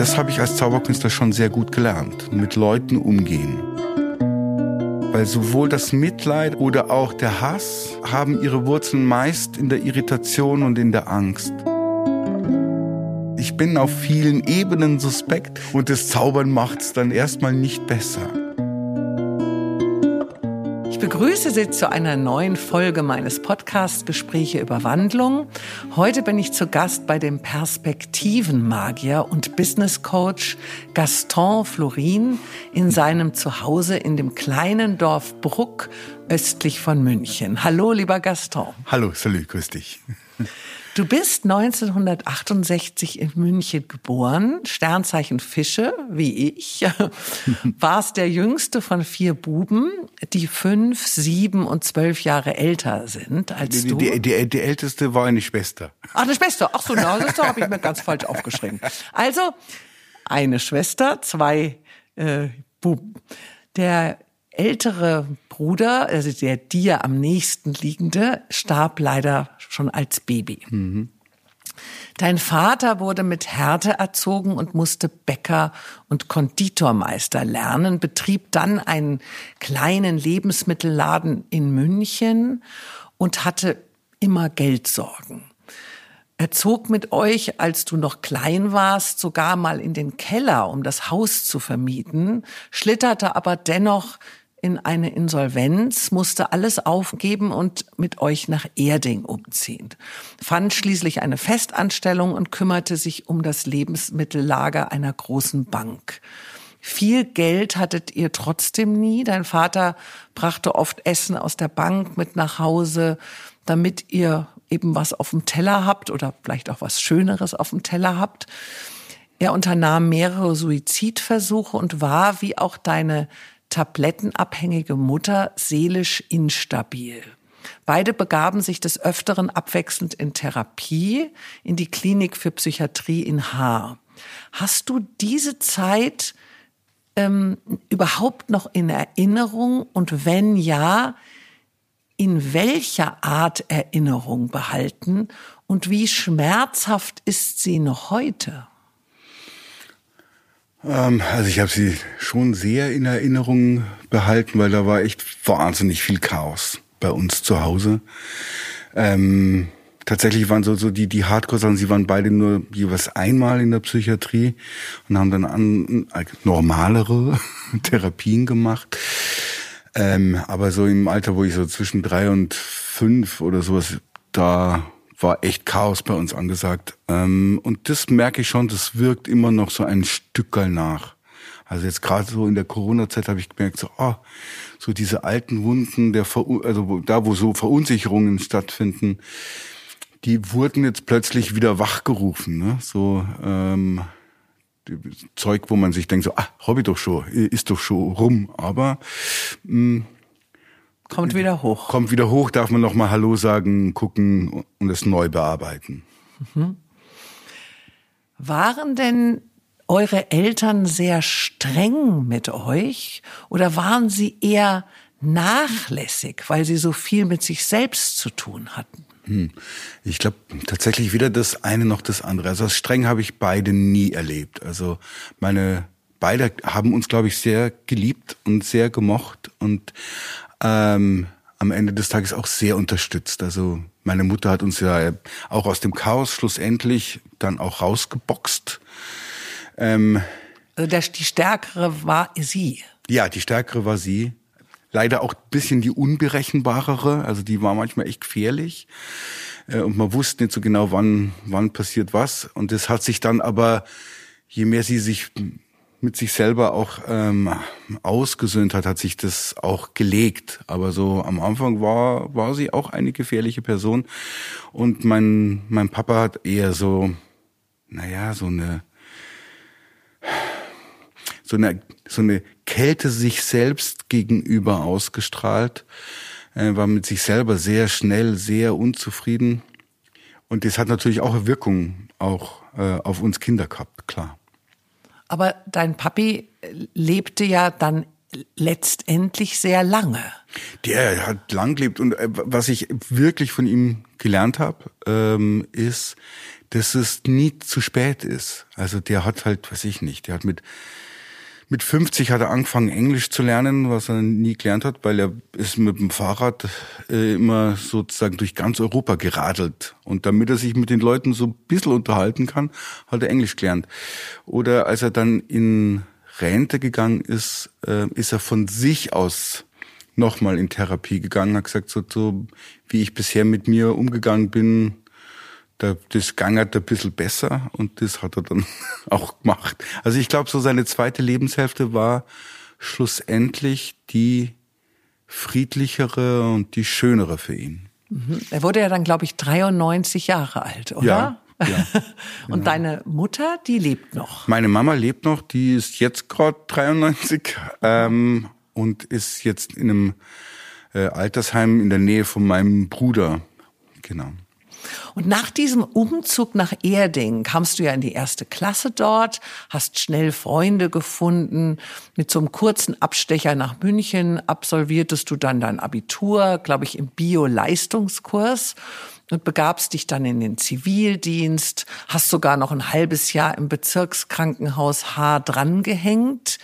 das habe ich als Zauberkünstler schon sehr gut gelernt. Mit Leuten umgehen. Weil sowohl das Mitleid oder auch der Hass haben ihre Wurzeln meist in der Irritation und in der Angst. Ich bin auf vielen Ebenen suspekt und das Zaubern macht's dann erstmal nicht besser begrüße Sie zu einer neuen Folge meines Podcasts Gespräche über Wandlung. Heute bin ich zu Gast bei dem Perspektivenmagier und Business Coach Gaston Florin in seinem Zuhause in dem kleinen Dorf Bruck östlich von München. Hallo, lieber Gaston. Hallo, salut, grüß dich. Du bist 1968 in München geboren, Sternzeichen Fische, wie ich, warst der jüngste von vier Buben, die fünf, sieben und zwölf Jahre älter sind als die, du. Die, die, die, älteste war eine Schwester. Ach, eine Schwester. Ach so, na, das habe ich mir ganz falsch aufgeschrieben. Also, eine Schwester, zwei äh, Buben. Der ältere Bruder, also der dir am nächsten liegende, starb leider schon als Baby. Mhm. Dein Vater wurde mit Härte erzogen und musste Bäcker und Konditormeister lernen, betrieb dann einen kleinen Lebensmittelladen in München und hatte immer Geldsorgen. Er zog mit euch, als du noch klein warst, sogar mal in den Keller, um das Haus zu vermieten, schlitterte aber dennoch in eine Insolvenz, musste alles aufgeben und mit euch nach Erding umziehen. Fand schließlich eine Festanstellung und kümmerte sich um das Lebensmittellager einer großen Bank. Viel Geld hattet ihr trotzdem nie. Dein Vater brachte oft Essen aus der Bank mit nach Hause, damit ihr eben was auf dem Teller habt oder vielleicht auch was Schöneres auf dem Teller habt. Er unternahm mehrere Suizidversuche und war, wie auch deine tablettenabhängige Mutter seelisch instabil. Beide begaben sich des Öfteren abwechselnd in Therapie in die Klinik für Psychiatrie in Haar. Hast du diese Zeit ähm, überhaupt noch in Erinnerung und wenn ja, in welcher Art Erinnerung behalten und wie schmerzhaft ist sie noch heute? Ähm, also ich habe sie schon sehr in Erinnerung behalten, weil da war echt wahnsinnig viel Chaos bei uns zu Hause. Ähm, tatsächlich waren so, so die, die Hardcore-Sachen, sie waren beide nur jeweils einmal in der Psychiatrie und haben dann an, äh, normalere Therapien gemacht. Ähm, aber so im Alter, wo ich so zwischen drei und fünf oder sowas, da war echt Chaos bei uns angesagt. Ähm, und das merke ich schon, das wirkt immer noch so ein Stückel nach. Also jetzt gerade so in der Corona-Zeit habe ich gemerkt, so, oh, so diese alten Wunden, der Ver also da, wo so Verunsicherungen stattfinden, die wurden jetzt plötzlich wieder wachgerufen. Ne? So ähm, Zeug, wo man sich denkt, so, ah, hab ich doch schon, ist doch schon rum. Aber mh, Kommt wieder hoch. Kommt wieder hoch, darf man nochmal Hallo sagen, gucken und es neu bearbeiten. Mhm. Waren denn eure Eltern sehr streng mit euch oder waren sie eher nachlässig, weil sie so viel mit sich selbst zu tun hatten? Hm. Ich glaube tatsächlich weder das eine noch das andere. Also streng habe ich beide nie erlebt. Also meine beide haben uns, glaube ich, sehr geliebt und sehr gemocht und ähm, am Ende des Tages auch sehr unterstützt. Also meine Mutter hat uns ja auch aus dem Chaos schlussendlich dann auch rausgeboxt. Ähm, also der, die stärkere war sie. Ja, die stärkere war sie. Leider auch ein bisschen die unberechenbarere. Also die war manchmal echt gefährlich. Äh, und man wusste nicht so genau, wann, wann passiert was. Und das hat sich dann aber, je mehr sie sich mit sich selber auch ähm, ausgesöhnt hat, hat sich das auch gelegt. Aber so am Anfang war, war sie auch eine gefährliche Person. Und mein, mein Papa hat eher so, naja, so eine, so eine, so eine Kälte sich selbst gegenüber ausgestrahlt, äh, war mit sich selber sehr schnell, sehr unzufrieden. Und das hat natürlich auch Wirkung auch äh, auf uns Kinder gehabt, klar. Aber dein Papi lebte ja dann letztendlich sehr lange. Der hat lang gelebt und äh, was ich wirklich von ihm gelernt habe, ähm, ist, dass es nie zu spät ist. Also der hat halt, weiß ich nicht, der hat mit mit 50 hat er angefangen, Englisch zu lernen, was er nie gelernt hat, weil er ist mit dem Fahrrad äh, immer sozusagen durch ganz Europa geradelt. Und damit er sich mit den Leuten so ein bisschen unterhalten kann, hat er Englisch gelernt. Oder als er dann in Rente gegangen ist, äh, ist er von sich aus nochmal in Therapie gegangen, hat gesagt, so, so wie ich bisher mit mir umgegangen bin, das gangert ein bisschen besser und das hat er dann auch gemacht. Also ich glaube, so seine zweite Lebenshälfte war schlussendlich die friedlichere und die schönere für ihn. Mhm. Er wurde ja dann, glaube ich, 93 Jahre alt, oder? Ja. Ja, und deine Mutter, die lebt noch? Meine Mama lebt noch, die ist jetzt gerade 93 ähm, und ist jetzt in einem äh, Altersheim in der Nähe von meinem Bruder. Genau. Und nach diesem Umzug nach Erding kamst du ja in die erste Klasse dort, hast schnell Freunde gefunden. Mit so einem kurzen Abstecher nach München absolviertest du dann dein Abitur, glaube ich, im Bio-Leistungskurs und begabst dich dann in den Zivildienst, hast sogar noch ein halbes Jahr im Bezirkskrankenhaus H drangehängt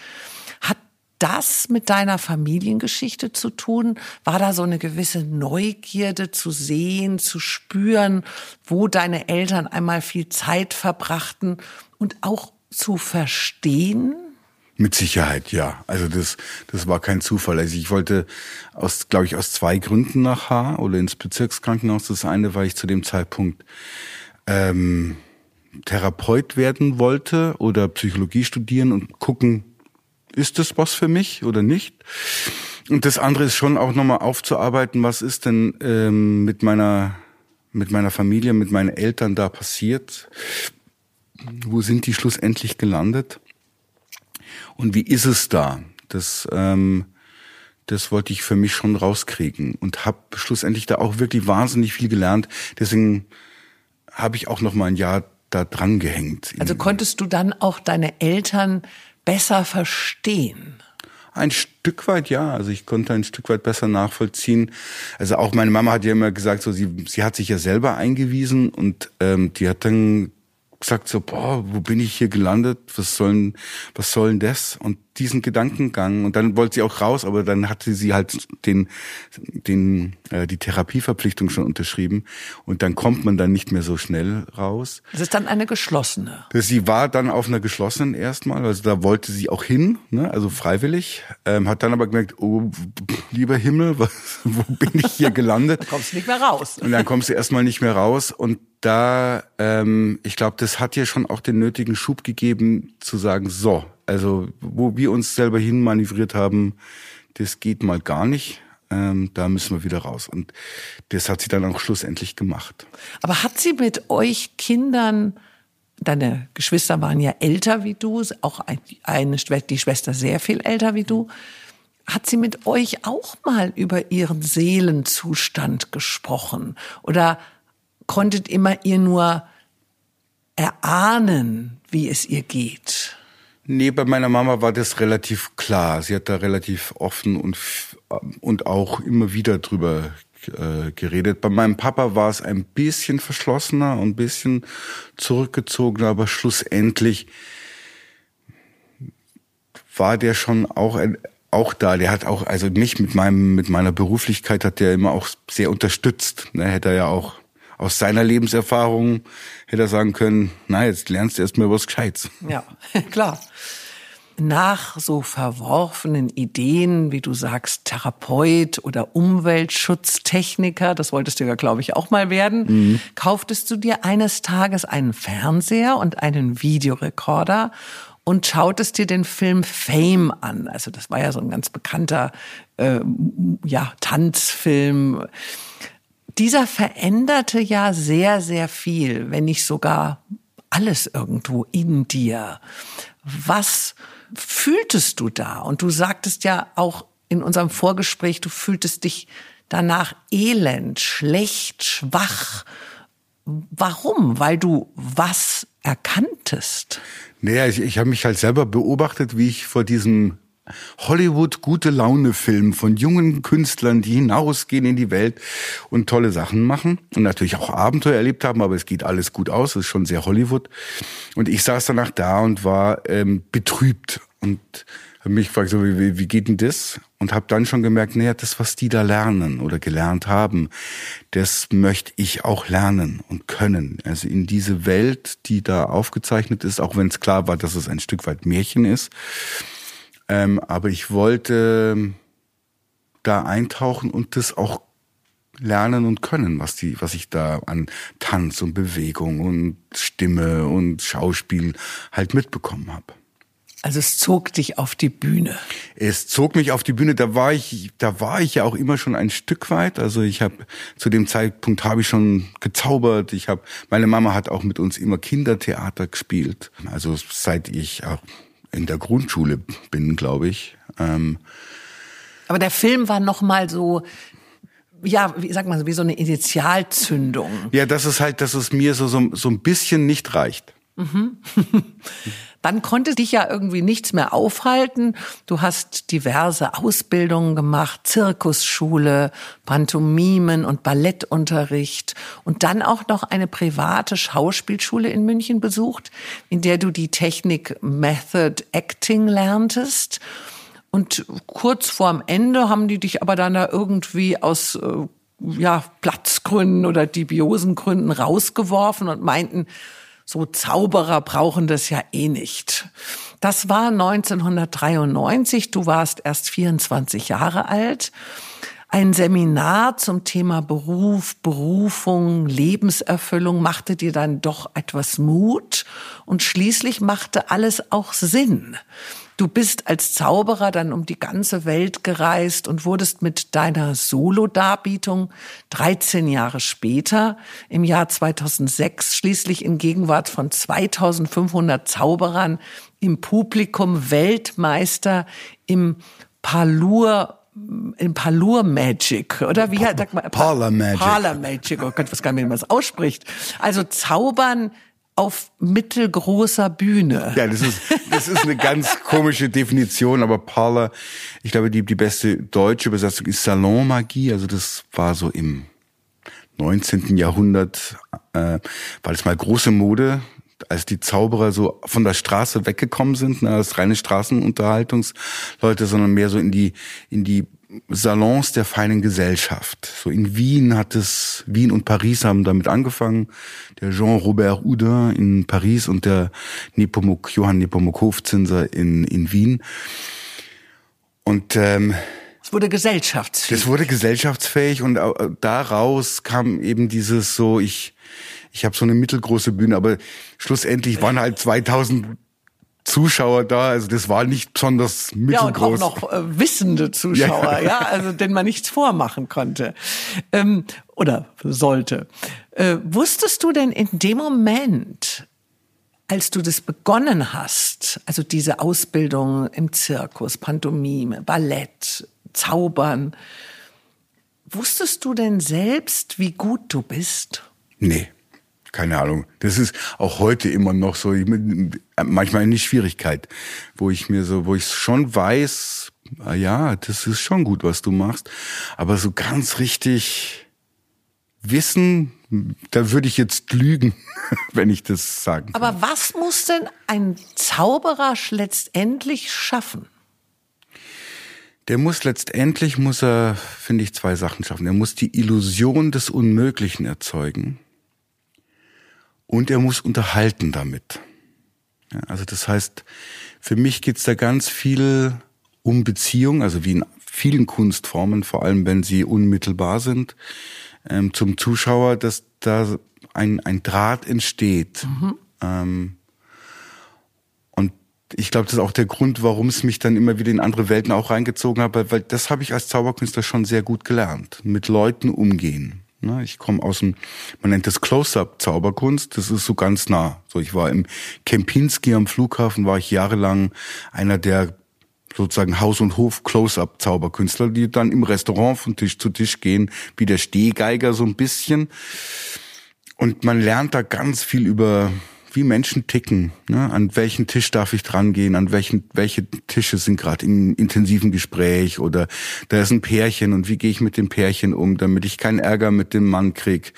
das mit deiner Familiengeschichte zu tun? War da so eine gewisse Neugierde zu sehen, zu spüren, wo deine Eltern einmal viel Zeit verbrachten und auch zu verstehen? Mit Sicherheit, ja. Also das, das war kein Zufall. Also ich wollte aus, glaube ich, aus zwei Gründen nach H oder ins Bezirkskrankenhaus. Das eine, weil ich zu dem Zeitpunkt ähm, Therapeut werden wollte oder Psychologie studieren und gucken, ist das was für mich oder nicht? Und das andere ist schon auch nochmal aufzuarbeiten, was ist denn ähm, mit meiner mit meiner Familie, mit meinen Eltern da passiert? Wo sind die schlussendlich gelandet? Und wie ist es da? Das ähm, das wollte ich für mich schon rauskriegen und habe schlussendlich da auch wirklich wahnsinnig viel gelernt. Deswegen habe ich auch noch mal ein Jahr da dran gehängt. Also konntest du dann auch deine Eltern besser verstehen? Ein Stück weit ja. Also ich konnte ein Stück weit besser nachvollziehen. Also auch meine Mama hat ja immer gesagt, so sie, sie hat sich ja selber eingewiesen und ähm, die hat dann gesagt so, boah, wo bin ich hier gelandet? Was sollen, was sollen das? Und diesen Gedankengang und dann wollte sie auch raus, aber dann hatte sie halt den, den, äh, die Therapieverpflichtung schon unterschrieben und dann kommt man dann nicht mehr so schnell raus. Es ist dann eine geschlossene. Sie war dann auf einer geschlossenen erstmal, also da wollte sie auch hin, ne, also freiwillig, ähm, hat dann aber gemerkt, oh, lieber Himmel, was, wo bin ich hier gelandet? Du kommst nicht mehr raus. Und dann kommst du erstmal nicht mehr raus und da, ähm, ich glaube, das hat dir schon auch den nötigen Schub gegeben, zu sagen, so, also wo wir uns selber hinmanövriert haben, das geht mal gar nicht. Ähm, da müssen wir wieder raus. Und das hat sie dann auch schlussendlich gemacht. Aber hat sie mit euch Kindern, deine Geschwister waren ja älter wie du, auch eine, die Schwester sehr viel älter wie du, hat sie mit euch auch mal über ihren Seelenzustand gesprochen? Oder konntet immer ihr nur erahnen, wie es ihr geht? Nee, bei meiner Mama war das relativ klar. Sie hat da relativ offen und, und auch immer wieder drüber äh, geredet. Bei meinem Papa war es ein bisschen verschlossener und ein bisschen zurückgezogener, aber schlussendlich war der schon auch ein, auch da. Der hat auch, also mich mit meinem, mit meiner Beruflichkeit hat der immer auch sehr unterstützt. Ne, hätte er ja auch aus seiner Lebenserfahrung hätte er sagen können, na, jetzt lernst du erst mal was Gescheites. Ja, klar. Nach so verworfenen Ideen, wie du sagst, Therapeut oder Umweltschutztechniker, das wolltest du ja, glaube ich, auch mal werden, mhm. kauftest du dir eines Tages einen Fernseher und einen Videorekorder und schautest dir den Film Fame an. Also das war ja so ein ganz bekannter äh, ja, Tanzfilm dieser veränderte ja sehr, sehr viel, wenn nicht sogar alles irgendwo in dir. Was fühltest du da? Und du sagtest ja auch in unserem Vorgespräch, du fühltest dich danach elend, schlecht, schwach. Warum? Weil du was erkanntest? Naja, ich, ich habe mich halt selber beobachtet, wie ich vor diesem Hollywood gute Laune Film von jungen Künstlern, die hinausgehen in die Welt und tolle Sachen machen und natürlich auch Abenteuer erlebt haben, aber es geht alles gut aus, es ist schon sehr Hollywood. Und ich saß danach da und war ähm, betrübt und habe mich gefragt, so, wie, wie geht denn das? Und habe dann schon gemerkt, naja, das, was die da lernen oder gelernt haben, das möchte ich auch lernen und können. Also in diese Welt, die da aufgezeichnet ist, auch wenn es klar war, dass es ein Stück weit Märchen ist. Ähm, aber ich wollte da eintauchen und das auch lernen und können, was die, was ich da an Tanz und Bewegung und Stimme und Schauspiel halt mitbekommen habe. Also es zog dich auf die Bühne. Es zog mich auf die Bühne. Da war ich, da war ich ja auch immer schon ein Stück weit. Also ich habe zu dem Zeitpunkt habe ich schon gezaubert. Ich habe, meine Mama hat auch mit uns immer Kindertheater gespielt. Also seit ich auch in der Grundschule bin, glaube ich. Ähm Aber der Film war noch mal so ja, wie sagt man, wie so eine Initialzündung. Ja, das ist halt, dass es mir so, so, so ein bisschen nicht reicht. Mhm. Dann konnte dich ja irgendwie nichts mehr aufhalten. Du hast diverse Ausbildungen gemacht, Zirkusschule, Pantomimen und Ballettunterricht und dann auch noch eine private Schauspielschule in München besucht, in der du die Technik Method Acting lerntest. Und kurz vorm Ende haben die dich aber dann da irgendwie aus äh, ja, Platzgründen oder Dubiosengründen rausgeworfen und meinten, so Zauberer brauchen das ja eh nicht. Das war 1993, du warst erst 24 Jahre alt. Ein Seminar zum Thema Beruf, Berufung, Lebenserfüllung machte dir dann doch etwas Mut und schließlich machte alles auch Sinn. Du bist als Zauberer dann um die ganze Welt gereist und wurdest mit deiner Solo-Darbietung 13 Jahre später, im Jahr 2006, schließlich in Gegenwart von 2500 Zauberern im Publikum Weltmeister im Parlour im Parlour Magic, oder wie sagt man? Parlor Magic. Parlor Magic, oh Gott, was gar nicht, wie man das ausspricht. Also Zaubern auf mittelgroßer Bühne. Ja, das ist, das ist eine ganz komische Definition, aber Parlor, ich glaube, die, die beste deutsche Übersetzung ist Salonmagie, also das war so im 19. Jahrhundert, äh, war das mal große Mode, als die Zauberer so von der Straße weggekommen sind, ne, als reine Straßenunterhaltungsleute, sondern mehr so in die, in die Salons der feinen Gesellschaft. So in Wien hat es, Wien und Paris haben damit angefangen. Der Jean-Robert Houdin in Paris und der Nepomuk, Johann Nepomuk Hofzinser in, in Wien. Und ähm, es wurde gesellschaftsfähig. Es wurde gesellschaftsfähig und daraus kam eben dieses so, ich, ich habe so eine mittelgroße Bühne, aber schlussendlich waren halt 2000 Zuschauer da. Also das war nicht besonders mittelgroß. Ja, und auch noch äh, wissende Zuschauer, ja. ja, also denen man nichts vormachen konnte ähm, oder sollte. Äh, wusstest du denn in dem Moment, als du das begonnen hast, also diese Ausbildung im Zirkus, Pantomime, Ballett, Zaubern, wusstest du denn selbst, wie gut du bist? Nee keine Ahnung. Das ist auch heute immer noch so, manchmal eine Schwierigkeit, wo ich mir so, wo ich schon weiß, ah ja, das ist schon gut, was du machst, aber so ganz richtig wissen, da würde ich jetzt lügen, wenn ich das sagen kann. Aber was muss denn ein Zauberer letztendlich schaffen? Der muss letztendlich, muss er, finde ich, zwei Sachen schaffen. Er muss die Illusion des Unmöglichen erzeugen und er muss unterhalten damit. Ja, also das heißt, für mich geht's da ganz viel um Beziehung, also wie in vielen Kunstformen, vor allem wenn sie unmittelbar sind, ähm, zum Zuschauer, dass da ein, ein Draht entsteht. Mhm. Ähm, und ich glaube, das ist auch der Grund, warum es mich dann immer wieder in andere Welten auch reingezogen hat, weil, weil das habe ich als Zauberkünstler schon sehr gut gelernt. Mit Leuten umgehen. Ne? Ich komme aus dem, man nennt das Close-Up-Zauberkunst, das ist so ganz nah. So, ich war im Kempinski am Flughafen, war ich jahrelang einer der sozusagen Haus- und Hof-Close-Up-Zauberkünstler, die dann im Restaurant von Tisch zu Tisch gehen, wie der Stehgeiger so ein bisschen. Und man lernt da ganz viel über wie Menschen ticken. Ne? An welchen Tisch darf ich dran gehen? An welchen welche Tische sind gerade im intensiven Gespräch oder da ist ein Pärchen und wie gehe ich mit dem Pärchen um, damit ich keinen Ärger mit dem Mann krieg,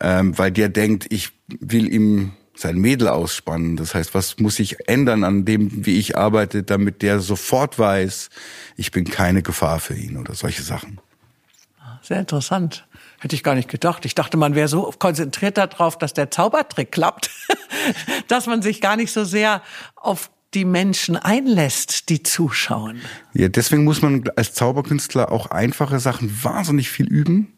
ähm, weil der denkt, ich will ihm sein Mädel ausspannen. Das heißt, was muss ich ändern an dem, wie ich arbeite, damit der sofort weiß, ich bin keine Gefahr für ihn oder solche Sachen. Sehr interessant. Hätte ich gar nicht gedacht. Ich dachte, man wäre so konzentriert darauf, dass der Zaubertrick klappt, dass man sich gar nicht so sehr auf die Menschen einlässt, die zuschauen. Ja, deswegen muss man als Zauberkünstler auch einfache Sachen wahnsinnig viel üben.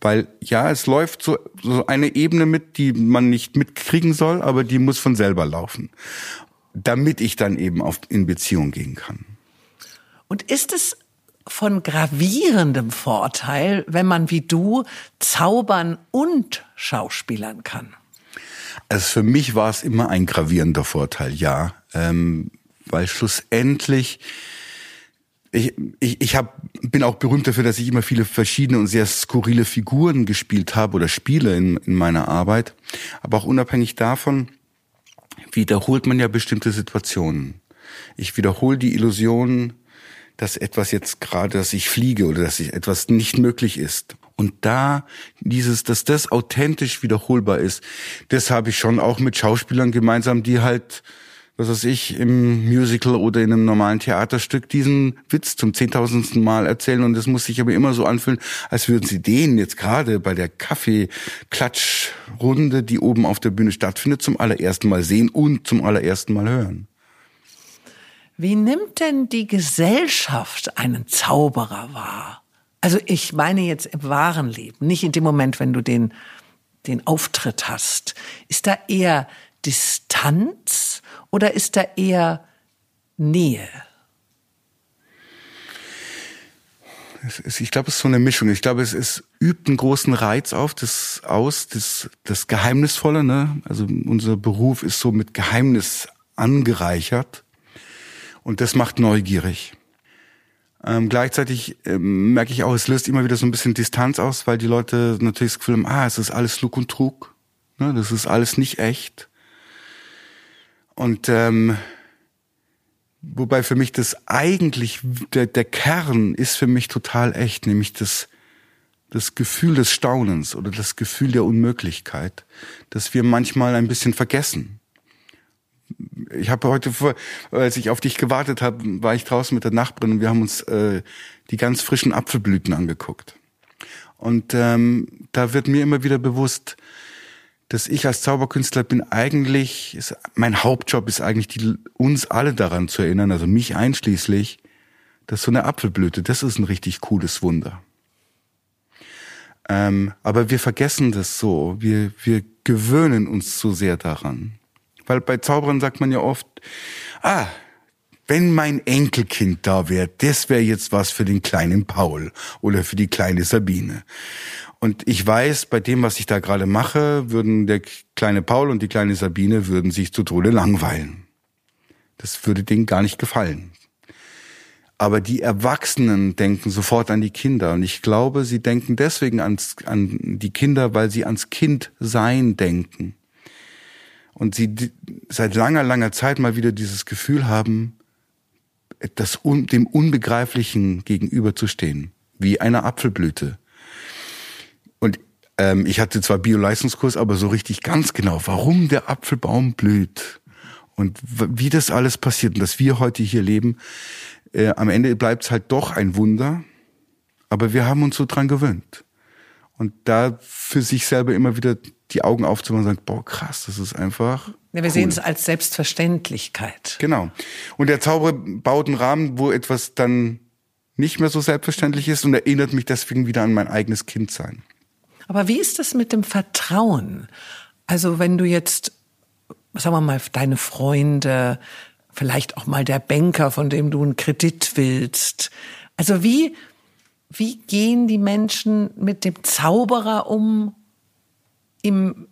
Weil ja, es läuft so, so eine Ebene mit, die man nicht mitkriegen soll, aber die muss von selber laufen. Damit ich dann eben auf, in Beziehung gehen kann. Und ist es von gravierendem Vorteil, wenn man wie du zaubern und schauspielern kann? Also für mich war es immer ein gravierender Vorteil, ja. Ähm, weil schlussendlich ich, ich, ich hab, bin auch berühmt dafür, dass ich immer viele verschiedene und sehr skurrile Figuren gespielt habe oder spiele in, in meiner Arbeit. Aber auch unabhängig davon wiederholt man ja bestimmte Situationen. Ich wiederhole die Illusion dass etwas jetzt gerade, dass ich fliege oder dass ich etwas nicht möglich ist. Und da dieses, dass das authentisch wiederholbar ist, das habe ich schon auch mit Schauspielern gemeinsam, die halt, was weiß ich, im Musical oder in einem normalen Theaterstück diesen Witz zum zehntausendsten Mal erzählen. Und das muss sich aber immer so anfühlen, als würden sie den jetzt gerade bei der Kaffee-Klatschrunde, die oben auf der Bühne stattfindet, zum allerersten Mal sehen und zum allerersten Mal hören. Wie nimmt denn die Gesellschaft einen Zauberer wahr? Also ich meine jetzt im wahren Leben, nicht in dem Moment, wenn du den, den Auftritt hast. Ist da eher Distanz oder ist da eher Nähe? ich glaube, es ist so eine Mischung. Ich glaube, es, es übt einen großen Reiz auf, das aus, das, das Geheimnisvolle. Ne? Also unser Beruf ist so mit Geheimnis angereichert. Und das macht neugierig. Ähm, gleichzeitig ähm, merke ich auch, es löst immer wieder so ein bisschen Distanz aus, weil die Leute natürlich das Gefühl haben, ah, es ist alles Lug und Trug. Ne, das ist alles nicht echt. Und ähm, wobei für mich das eigentlich, der, der Kern ist für mich total echt, nämlich das, das Gefühl des Staunens oder das Gefühl der Unmöglichkeit, dass wir manchmal ein bisschen vergessen ich habe heute, vor, als ich auf dich gewartet habe, war ich draußen mit der Nachbarin und wir haben uns äh, die ganz frischen Apfelblüten angeguckt. Und ähm, da wird mir immer wieder bewusst, dass ich als Zauberkünstler bin eigentlich, ist, mein Hauptjob ist eigentlich, die, uns alle daran zu erinnern, also mich einschließlich, dass so eine Apfelblüte, das ist ein richtig cooles Wunder. Ähm, aber wir vergessen das so, wir, wir gewöhnen uns zu sehr daran. Weil bei Zauberern sagt man ja oft, ah, wenn mein Enkelkind da wäre, das wäre jetzt was für den kleinen Paul oder für die kleine Sabine. Und ich weiß, bei dem, was ich da gerade mache, würden der kleine Paul und die kleine Sabine würden sich zu Tode langweilen. Das würde denen gar nicht gefallen. Aber die Erwachsenen denken sofort an die Kinder. Und ich glaube, sie denken deswegen ans, an die Kinder, weil sie ans Kind sein denken und sie seit langer, langer Zeit mal wieder dieses Gefühl haben, das, dem Unbegreiflichen gegenüberzustehen, wie einer Apfelblüte. Und ähm, ich hatte zwar Bio-Leistungskurs, aber so richtig ganz genau, warum der Apfelbaum blüht und wie das alles passiert und dass wir heute hier leben, äh, am Ende bleibt es halt doch ein Wunder, aber wir haben uns so dran gewöhnt. Und da für sich selber immer wieder die Augen aufzumachen und sagen, boah, krass, das ist einfach. Ja, wir cool. sehen es als Selbstverständlichkeit. Genau. Und der Zauber baut einen Rahmen, wo etwas dann nicht mehr so selbstverständlich ist und erinnert mich deswegen wieder an mein eigenes Kindsein. Aber wie ist das mit dem Vertrauen? Also wenn du jetzt, sagen wir mal, deine Freunde, vielleicht auch mal der Banker, von dem du einen Kredit willst. Also wie, wie gehen die Menschen mit dem Zauberer um im,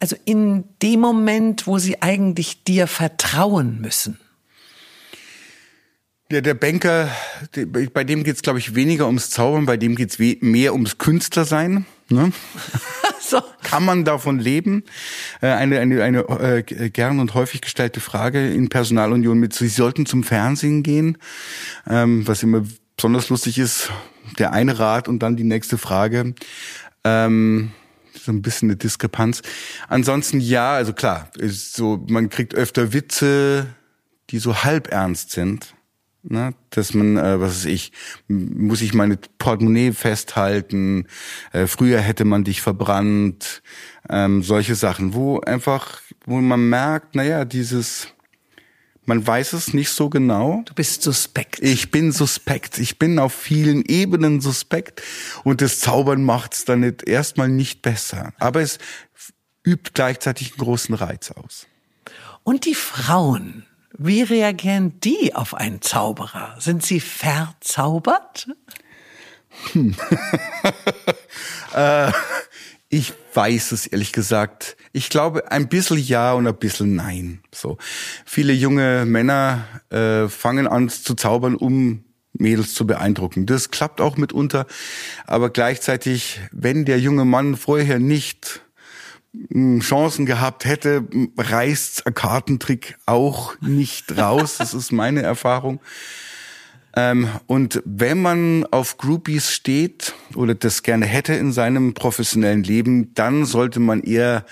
also in dem Moment, wo sie eigentlich dir vertrauen müssen? Ja, der Banker, bei dem geht es, glaube ich, weniger ums Zaubern, bei dem geht es mehr ums Künstlersein. Ne? so. Kann man davon leben? Äh, eine eine, eine äh, gern und häufig gestellte Frage in Personalunion mit, Sie sollten zum Fernsehen gehen, ähm, was immer besonders lustig ist, der eine Rat und dann die nächste Frage. Ähm, so ein bisschen eine Diskrepanz. Ansonsten ja, also klar, ist so, man kriegt öfter Witze, die so halb ernst sind. Ne, dass man, äh, was weiß ich, muss ich meine Portemonnaie festhalten, äh, früher hätte man dich verbrannt, ähm, solche Sachen, wo einfach, wo man merkt, naja, dieses, man weiß es nicht so genau. Du bist suspekt. Ich bin suspekt. Ich bin auf vielen Ebenen suspekt und das Zaubern macht es dann nicht, erstmal nicht besser. Aber es übt gleichzeitig einen großen Reiz aus. Und die Frauen, wie reagieren die auf einen Zauberer? Sind sie verzaubert? Hm. äh, ich weiß es ehrlich gesagt. Ich glaube ein bisschen ja und ein bisschen nein. So viele junge Männer äh, fangen an zu zaubern, um Mädels zu beeindrucken. Das klappt auch mitunter, aber gleichzeitig, wenn der junge Mann vorher nicht Chancen gehabt hätte, reißt ein Kartentrick auch nicht raus. Das ist meine Erfahrung. Ähm, und wenn man auf Groupies steht oder das gerne hätte in seinem professionellen Leben, dann sollte man eher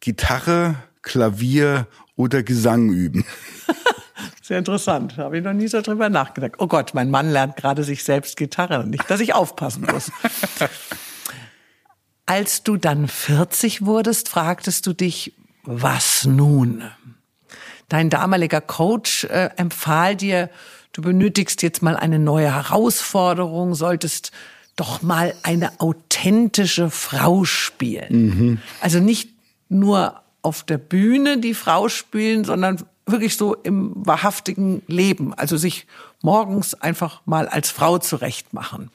Gitarre, Klavier oder Gesang üben. Sehr interessant. Habe ich noch nie so drüber nachgedacht. Oh Gott, mein Mann lernt gerade sich selbst Gitarre. Nicht, dass ich aufpassen muss. Als du dann 40 wurdest, fragtest du dich, was nun? Dein damaliger Coach äh, empfahl dir, du benötigst jetzt mal eine neue Herausforderung, solltest doch mal eine authentische Frau spielen. Mhm. Also nicht nur auf der Bühne die Frau spielen, sondern wirklich so im wahrhaftigen Leben. Also sich morgens einfach mal als Frau zurechtmachen.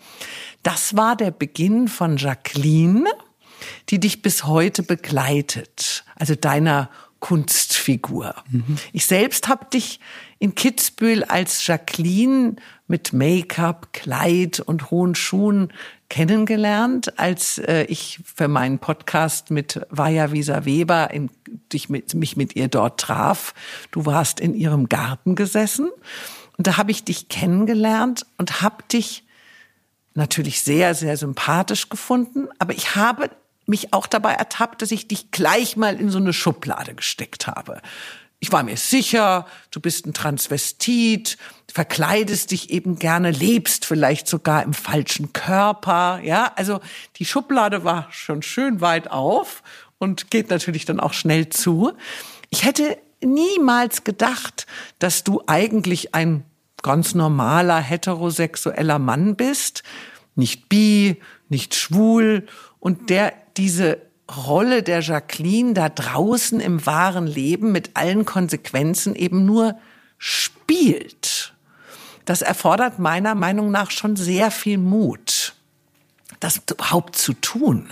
Das war der Beginn von Jacqueline, die dich bis heute begleitet, also deiner Kunstfigur. Mhm. Ich selbst habe dich in Kitzbühel als Jacqueline mit Make-up, Kleid und hohen Schuhen kennengelernt, als äh, ich für meinen Podcast mit Vaja Wieser Weber in, dich mit, mich mit ihr dort traf. Du warst in ihrem Garten gesessen und da habe ich dich kennengelernt und habe dich natürlich sehr, sehr sympathisch gefunden, aber ich habe mich auch dabei ertappt, dass ich dich gleich mal in so eine Schublade gesteckt habe. Ich war mir sicher, du bist ein Transvestit, verkleidest dich eben gerne, lebst vielleicht sogar im falschen Körper, ja? Also die Schublade war schon schön weit auf und geht natürlich dann auch schnell zu. Ich hätte niemals gedacht, dass du eigentlich ein ganz normaler heterosexueller Mann bist, nicht bi, nicht schwul und der diese Rolle der Jacqueline da draußen im wahren Leben mit allen Konsequenzen eben nur spielt. Das erfordert meiner Meinung nach schon sehr viel Mut, das überhaupt zu tun.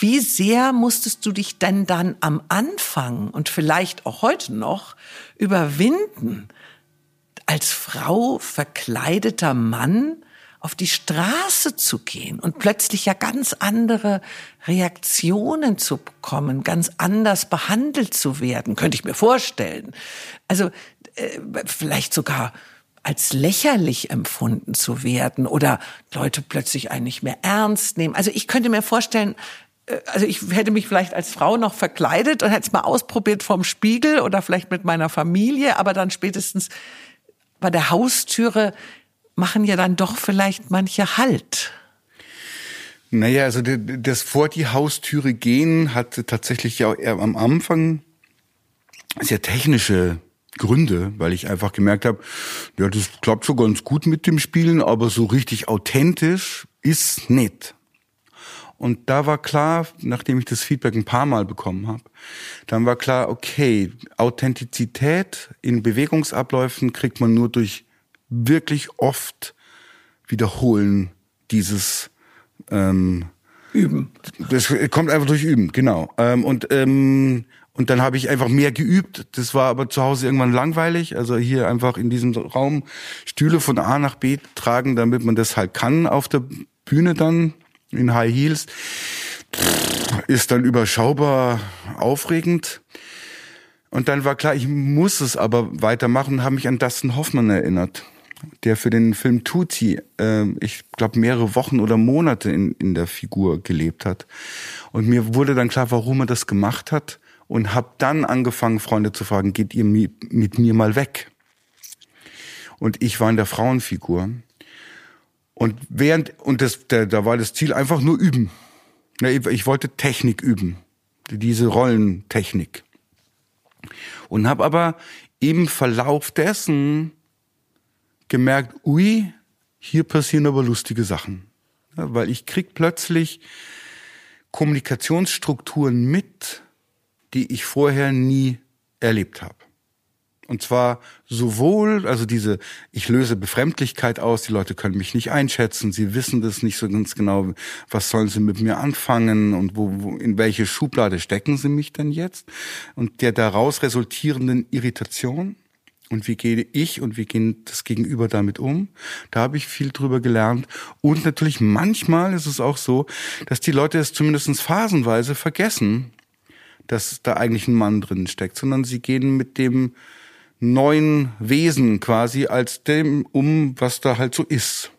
Wie sehr musstest du dich denn dann am Anfang und vielleicht auch heute noch überwinden, als Frau verkleideter Mann auf die Straße zu gehen und plötzlich ja ganz andere Reaktionen zu bekommen, ganz anders behandelt zu werden, könnte ich mir vorstellen. Also äh, vielleicht sogar als lächerlich empfunden zu werden oder Leute plötzlich einen nicht mehr ernst nehmen. Also ich könnte mir vorstellen, äh, also ich hätte mich vielleicht als Frau noch verkleidet und hätte es mal ausprobiert vom Spiegel oder vielleicht mit meiner Familie, aber dann spätestens bei der Haustüre machen ja dann doch vielleicht manche Halt. Naja, also das vor die Haustüre gehen hatte tatsächlich ja eher am Anfang sehr technische Gründe, weil ich einfach gemerkt habe, ja, das klappt so ganz gut mit dem Spielen, aber so richtig authentisch ist nicht. Und da war klar, nachdem ich das Feedback ein paar Mal bekommen habe, dann war klar, okay, Authentizität in Bewegungsabläufen kriegt man nur durch wirklich oft wiederholen dieses ähm, Üben. Das kommt einfach durch Üben, genau. Ähm, und ähm, und dann habe ich einfach mehr geübt. Das war aber zu Hause irgendwann langweilig. Also hier einfach in diesem Raum Stühle von A nach B tragen, damit man das halt kann auf der Bühne dann in High Heels. ist dann überschaubar aufregend. Und dann war klar, ich muss es aber weitermachen, habe mich an Dustin Hoffmann erinnert, der für den Film Tutti, äh, ich glaube, mehrere Wochen oder Monate in, in der Figur gelebt hat. Und mir wurde dann klar, warum er das gemacht hat und habe dann angefangen, Freunde zu fragen, geht ihr mit, mit mir mal weg? Und ich war in der Frauenfigur. Und während, und das, da, da war das Ziel einfach nur üben. Ich wollte Technik üben. Diese Rollentechnik. Und habe aber im Verlauf dessen gemerkt, ui, hier passieren aber lustige Sachen. Ja, weil ich krieg plötzlich Kommunikationsstrukturen mit, die ich vorher nie erlebt habe. Und zwar sowohl, also diese, ich löse Befremdlichkeit aus, die Leute können mich nicht einschätzen, sie wissen das nicht so ganz genau, was sollen sie mit mir anfangen und wo, wo in welche Schublade stecken sie mich denn jetzt? Und der daraus resultierenden Irritation und wie gehe ich und wie geht das Gegenüber damit um? Da habe ich viel drüber gelernt. Und natürlich manchmal ist es auch so, dass die Leute es zumindest phasenweise vergessen, dass da eigentlich ein Mann drin steckt, sondern sie gehen mit dem neuen Wesen quasi als dem um, was da halt so ist.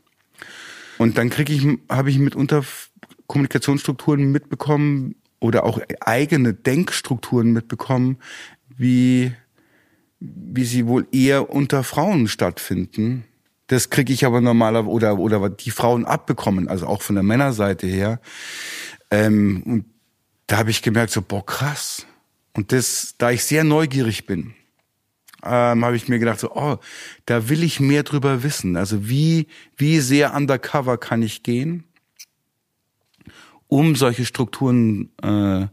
Und dann kriege ich, habe ich mitunter Kommunikationsstrukturen mitbekommen oder auch eigene Denkstrukturen mitbekommen, wie, wie sie wohl eher unter Frauen stattfinden. Das kriege ich aber normaler oder oder die Frauen abbekommen, also auch von der Männerseite her. Ähm, und da habe ich gemerkt, so boah krass. Und das, da ich sehr neugierig bin, ähm, habe ich mir gedacht, so, oh, da will ich mehr drüber wissen. Also wie, wie sehr undercover kann ich gehen, um solche Strukturen äh,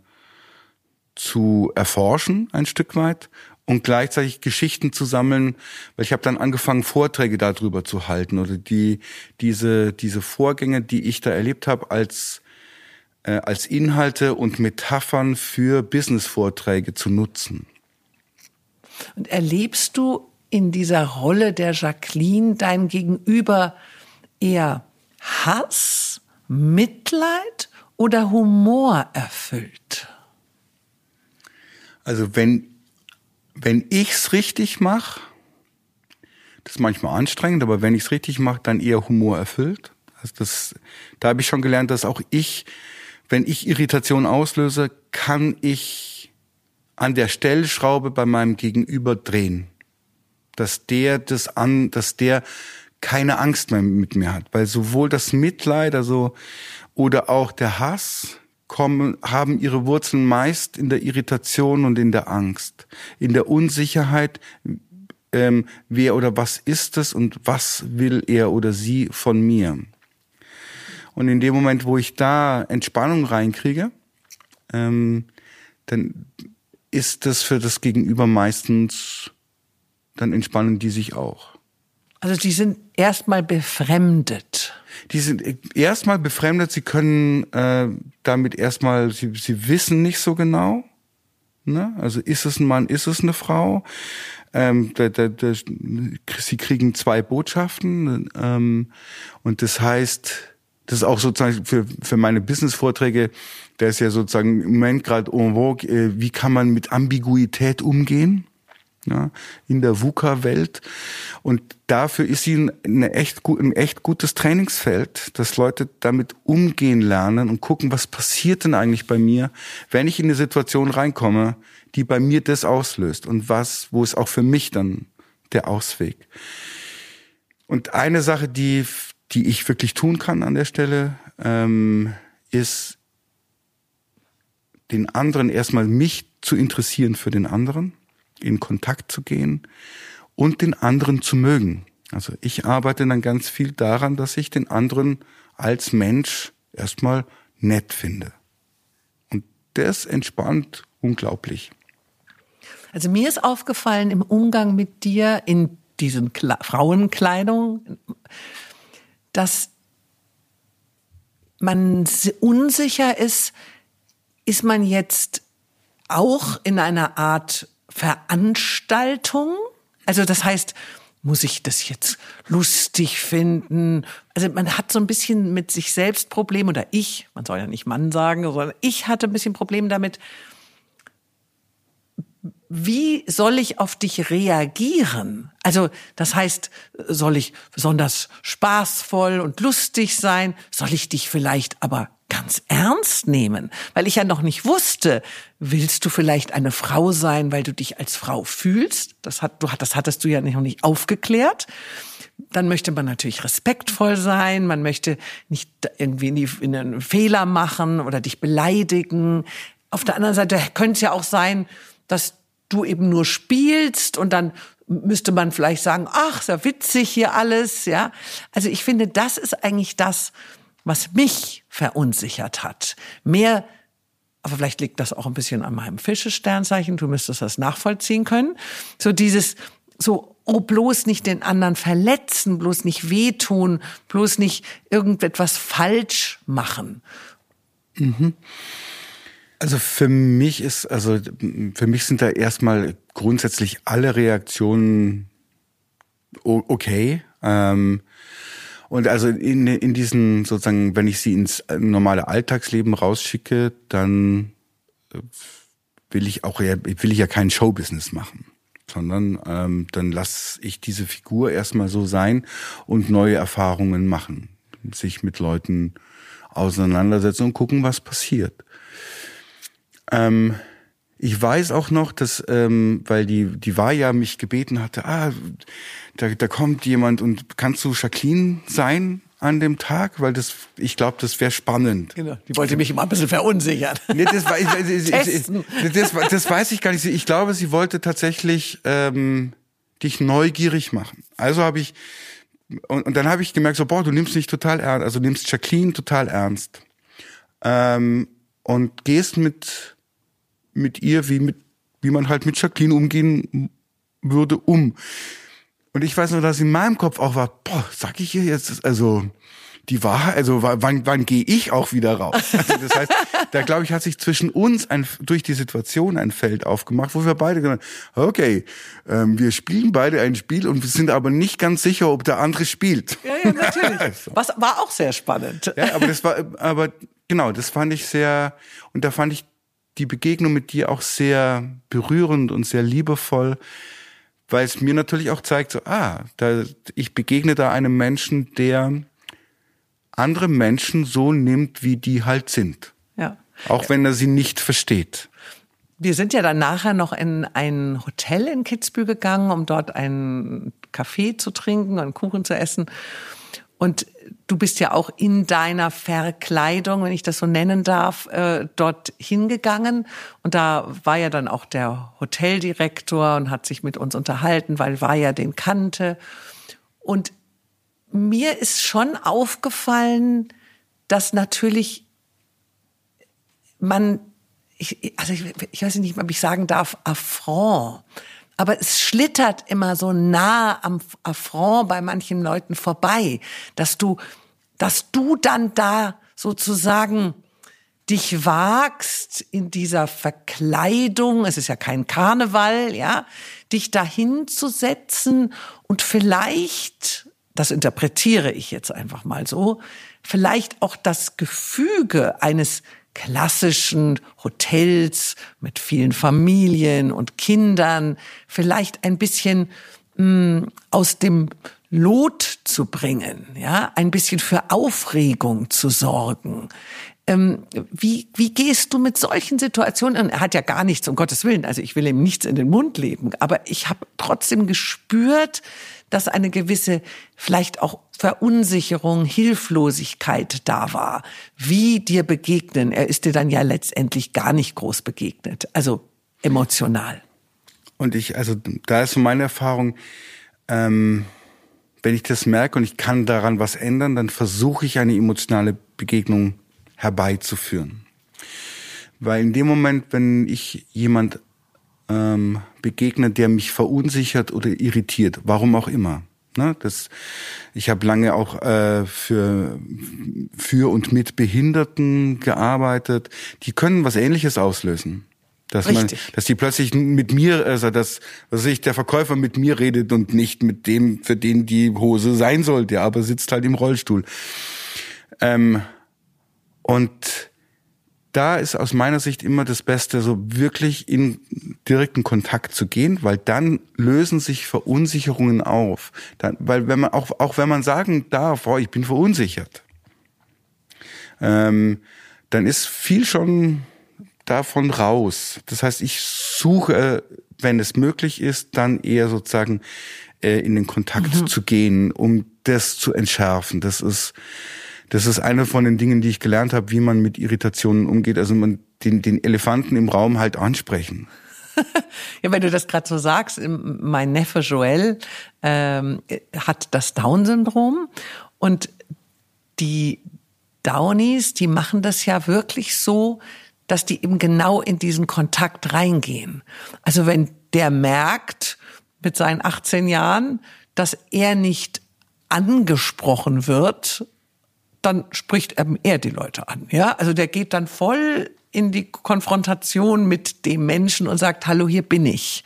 zu erforschen, ein Stück weit, und gleichzeitig Geschichten zu sammeln, weil ich habe dann angefangen, Vorträge darüber zu halten oder die diese diese Vorgänge, die ich da erlebt habe, als äh, als Inhalte und Metaphern für Business-Vorträge zu nutzen. Und erlebst du in dieser Rolle der Jacqueline dein Gegenüber eher Hass, Mitleid oder Humor erfüllt? Also wenn, wenn ich's richtig mache, das ist manchmal anstrengend, aber wenn ich's richtig mache, dann eher Humor erfüllt. Also das, da habe ich schon gelernt, dass auch ich, wenn ich Irritation auslöse, kann ich an der Stellschraube bei meinem Gegenüber drehen. Dass der das an, dass der keine Angst mehr mit mir hat. Weil sowohl das Mitleid, also, oder auch der Hass kommen, haben ihre Wurzeln meist in der Irritation und in der Angst. In der Unsicherheit, ähm, wer oder was ist es und was will er oder sie von mir. Und in dem Moment, wo ich da Entspannung reinkriege, ähm, dann ist das für das Gegenüber meistens, dann entspannen die sich auch. Also die sind erstmal befremdet. Die sind erstmal befremdet, sie können äh, damit erstmal, sie, sie wissen nicht so genau. Ne? Also ist es ein Mann, ist es eine Frau? Ähm, da, da, da, sie kriegen zwei Botschaften ähm, und das heißt, das ist auch sozusagen für, für meine Business-Vorträge, der ist ja sozusagen im Moment gerade en vogue, äh, wie kann man mit Ambiguität umgehen? Ja, in der VUCA-Welt. Und dafür ist sie eine echt, ein echt gutes Trainingsfeld, dass Leute damit umgehen lernen und gucken, was passiert denn eigentlich bei mir, wenn ich in eine Situation reinkomme, die bei mir das auslöst und was, wo ist auch für mich dann der Ausweg. Und eine Sache, die die ich wirklich tun kann an der Stelle, ähm, ist den anderen erstmal mich zu interessieren für den anderen, in Kontakt zu gehen und den anderen zu mögen. Also ich arbeite dann ganz viel daran, dass ich den anderen als Mensch erstmal nett finde. Und das entspannt unglaublich. Also mir ist aufgefallen im Umgang mit dir in diesen Kla Frauenkleidung, dass man unsicher ist, ist man jetzt auch in einer Art Veranstaltung? Also das heißt, muss ich das jetzt lustig finden? Also man hat so ein bisschen mit sich selbst Probleme oder ich, man soll ja nicht Mann sagen, sondern ich hatte ein bisschen Probleme damit. Wie soll ich auf dich reagieren? Also, das heißt, soll ich besonders spaßvoll und lustig sein? Soll ich dich vielleicht aber ganz ernst nehmen, weil ich ja noch nicht wusste, willst du vielleicht eine Frau sein, weil du dich als Frau fühlst? Das hat du das hattest du ja noch nicht aufgeklärt. Dann möchte man natürlich respektvoll sein, man möchte nicht irgendwie in, die, in einen Fehler machen oder dich beleidigen. Auf der anderen Seite könnte es ja auch sein, dass du eben nur spielst und dann müsste man vielleicht sagen, ach, ja witzig hier alles, ja. Also ich finde, das ist eigentlich das, was mich verunsichert hat. Mehr, aber vielleicht liegt das auch ein bisschen an meinem Fischesternzeichen, du müsstest das nachvollziehen können. So dieses, so, oh, bloß nicht den anderen verletzen, bloß nicht wehtun, bloß nicht irgendetwas falsch machen. Mhm. Also für mich ist, also für mich sind da erstmal grundsätzlich alle Reaktionen okay. Ähm, und also in, in diesen sozusagen, wenn ich sie ins normale Alltagsleben rausschicke, dann äh, will ich auch ja, will ich ja kein Showbusiness machen, sondern ähm, dann lasse ich diese Figur erstmal so sein und neue Erfahrungen machen, sich mit Leuten auseinandersetzen und gucken, was passiert. Ähm, ich weiß auch noch, dass, ähm, weil die, die Vaja mich gebeten hatte, ah, da, da kommt jemand und kannst du Jacqueline sein an dem Tag? Weil das, ich glaube, das wäre spannend. Genau. Die wollte mich immer ein bisschen verunsichern. Nee, das, das, das, das weiß ich gar nicht. Ich glaube, sie wollte tatsächlich ähm, dich neugierig machen. Also habe ich, und, und dann habe ich gemerkt, so, boah, du nimmst mich total ernst, also nimmst Jacqueline total ernst. Ähm, und gehst mit mit ihr, wie mit, wie man halt mit Jacqueline umgehen würde, um. Und ich weiß nur, dass in meinem Kopf auch war, boah, sag ich ihr jetzt, also die Wahrheit, also wann, wann gehe ich auch wieder raus? Also das heißt, da glaube ich, hat sich zwischen uns ein, durch die Situation ein Feld aufgemacht, wo wir beide gesagt haben, okay, ähm, wir spielen beide ein Spiel und wir sind aber nicht ganz sicher, ob der andere spielt. Ja, ja, natürlich. Also. Was war auch sehr spannend. Ja, aber das war, aber genau, das fand ich sehr, und da fand ich die Begegnung mit dir auch sehr berührend und sehr liebevoll, weil es mir natürlich auch zeigt, so, ah, da, ich begegne da einem Menschen, der andere Menschen so nimmt, wie die halt sind. Ja. Auch wenn er sie nicht versteht. Wir sind ja dann nachher noch in ein Hotel in Kitzbühel gegangen, um dort einen Kaffee zu trinken, einen Kuchen zu essen. Und du bist ja auch in deiner Verkleidung, wenn ich das so nennen darf, äh, dort hingegangen. Und da war ja dann auch der Hoteldirektor und hat sich mit uns unterhalten, weil war ja den kannte. Und mir ist schon aufgefallen, dass natürlich man, ich, also ich, ich weiß nicht, ob ich sagen darf, Affront aber es schlittert immer so nah am Affront bei manchen Leuten vorbei, dass du, dass du dann da sozusagen dich wagst in dieser Verkleidung, es ist ja kein Karneval, ja, dich dahin zu setzen und vielleicht, das interpretiere ich jetzt einfach mal so, vielleicht auch das Gefüge eines klassischen Hotels mit vielen Familien und Kindern vielleicht ein bisschen mh, hm, aus dem Lot zu bringen, ja, ein bisschen für Aufregung zu sorgen. Ähm, wie, wie gehst du mit solchen Situationen? Er hat ja gar nichts, um Gottes Willen, also ich will ihm nichts in den Mund leben, aber ich habe trotzdem gespürt, dass eine gewisse vielleicht auch Verunsicherung, Hilflosigkeit da war. Wie dir begegnen? Er ist dir dann ja letztendlich gar nicht groß begegnet, also emotional. Und ich, also da ist so meine Erfahrung, ähm, wenn ich das merke und ich kann daran was ändern, dann versuche ich eine emotionale Begegnung herbeizuführen. Weil in dem Moment, wenn ich jemand ähm, begegnet, der mich verunsichert oder irritiert, warum auch immer. Ne, das, ich habe lange auch äh, für, für und mit Behinderten gearbeitet. Die können was Ähnliches auslösen. Dass man, dass die plötzlich mit mir, also dass, dass sich der Verkäufer mit mir redet und nicht mit dem, für den die Hose sein sollte, aber sitzt halt im Rollstuhl. Ähm, und da ist aus meiner Sicht immer das Beste, so wirklich in direkten Kontakt zu gehen, weil dann lösen sich Verunsicherungen auf. Dann, weil wenn man auch auch wenn man sagen darf, oh, ich bin verunsichert, ähm, dann ist viel schon davon raus. Das heißt, ich suche, wenn es möglich ist, dann eher sozusagen äh, in den Kontakt mhm. zu gehen, um das zu entschärfen. Das ist das ist eine von den Dingen, die ich gelernt habe, wie man mit Irritationen umgeht. Also man den, den Elefanten im Raum halt ansprechen. ja, wenn du das gerade so sagst, mein Neffe Joel ähm, hat das Down-Syndrom und die Downies, die machen das ja wirklich so, dass die eben genau in diesen Kontakt reingehen. Also wenn der merkt mit seinen 18 Jahren, dass er nicht angesprochen wird, dann spricht er die Leute an. Ja, also der geht dann voll in die Konfrontation mit dem Menschen und sagt, hallo, hier bin ich.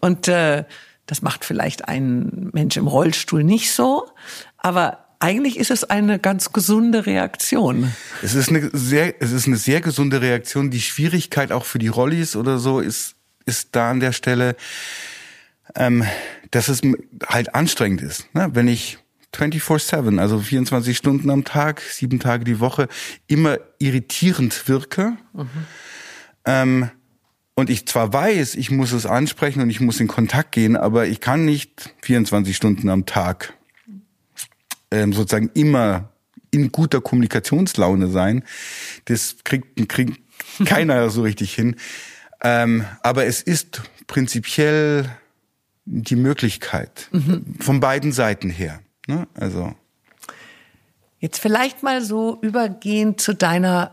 Und äh, das macht vielleicht ein Mensch im Rollstuhl nicht so, aber eigentlich ist es eine ganz gesunde Reaktion. Es ist eine sehr, es ist eine sehr gesunde Reaktion. Die Schwierigkeit auch für die Rollis oder so ist, ist da an der Stelle, ähm, dass es halt anstrengend ist. Ne? Wenn ich 24-7, also 24 Stunden am Tag, sieben Tage die Woche, immer irritierend wirke. Mhm. Ähm, und ich zwar weiß, ich muss es ansprechen und ich muss in Kontakt gehen, aber ich kann nicht 24 Stunden am Tag ähm, sozusagen immer in guter Kommunikationslaune sein. Das kriegt, kriegt keiner so richtig hin. Ähm, aber es ist prinzipiell die Möglichkeit mhm. von beiden Seiten her. Ne? Also. Jetzt vielleicht mal so übergehen zu deiner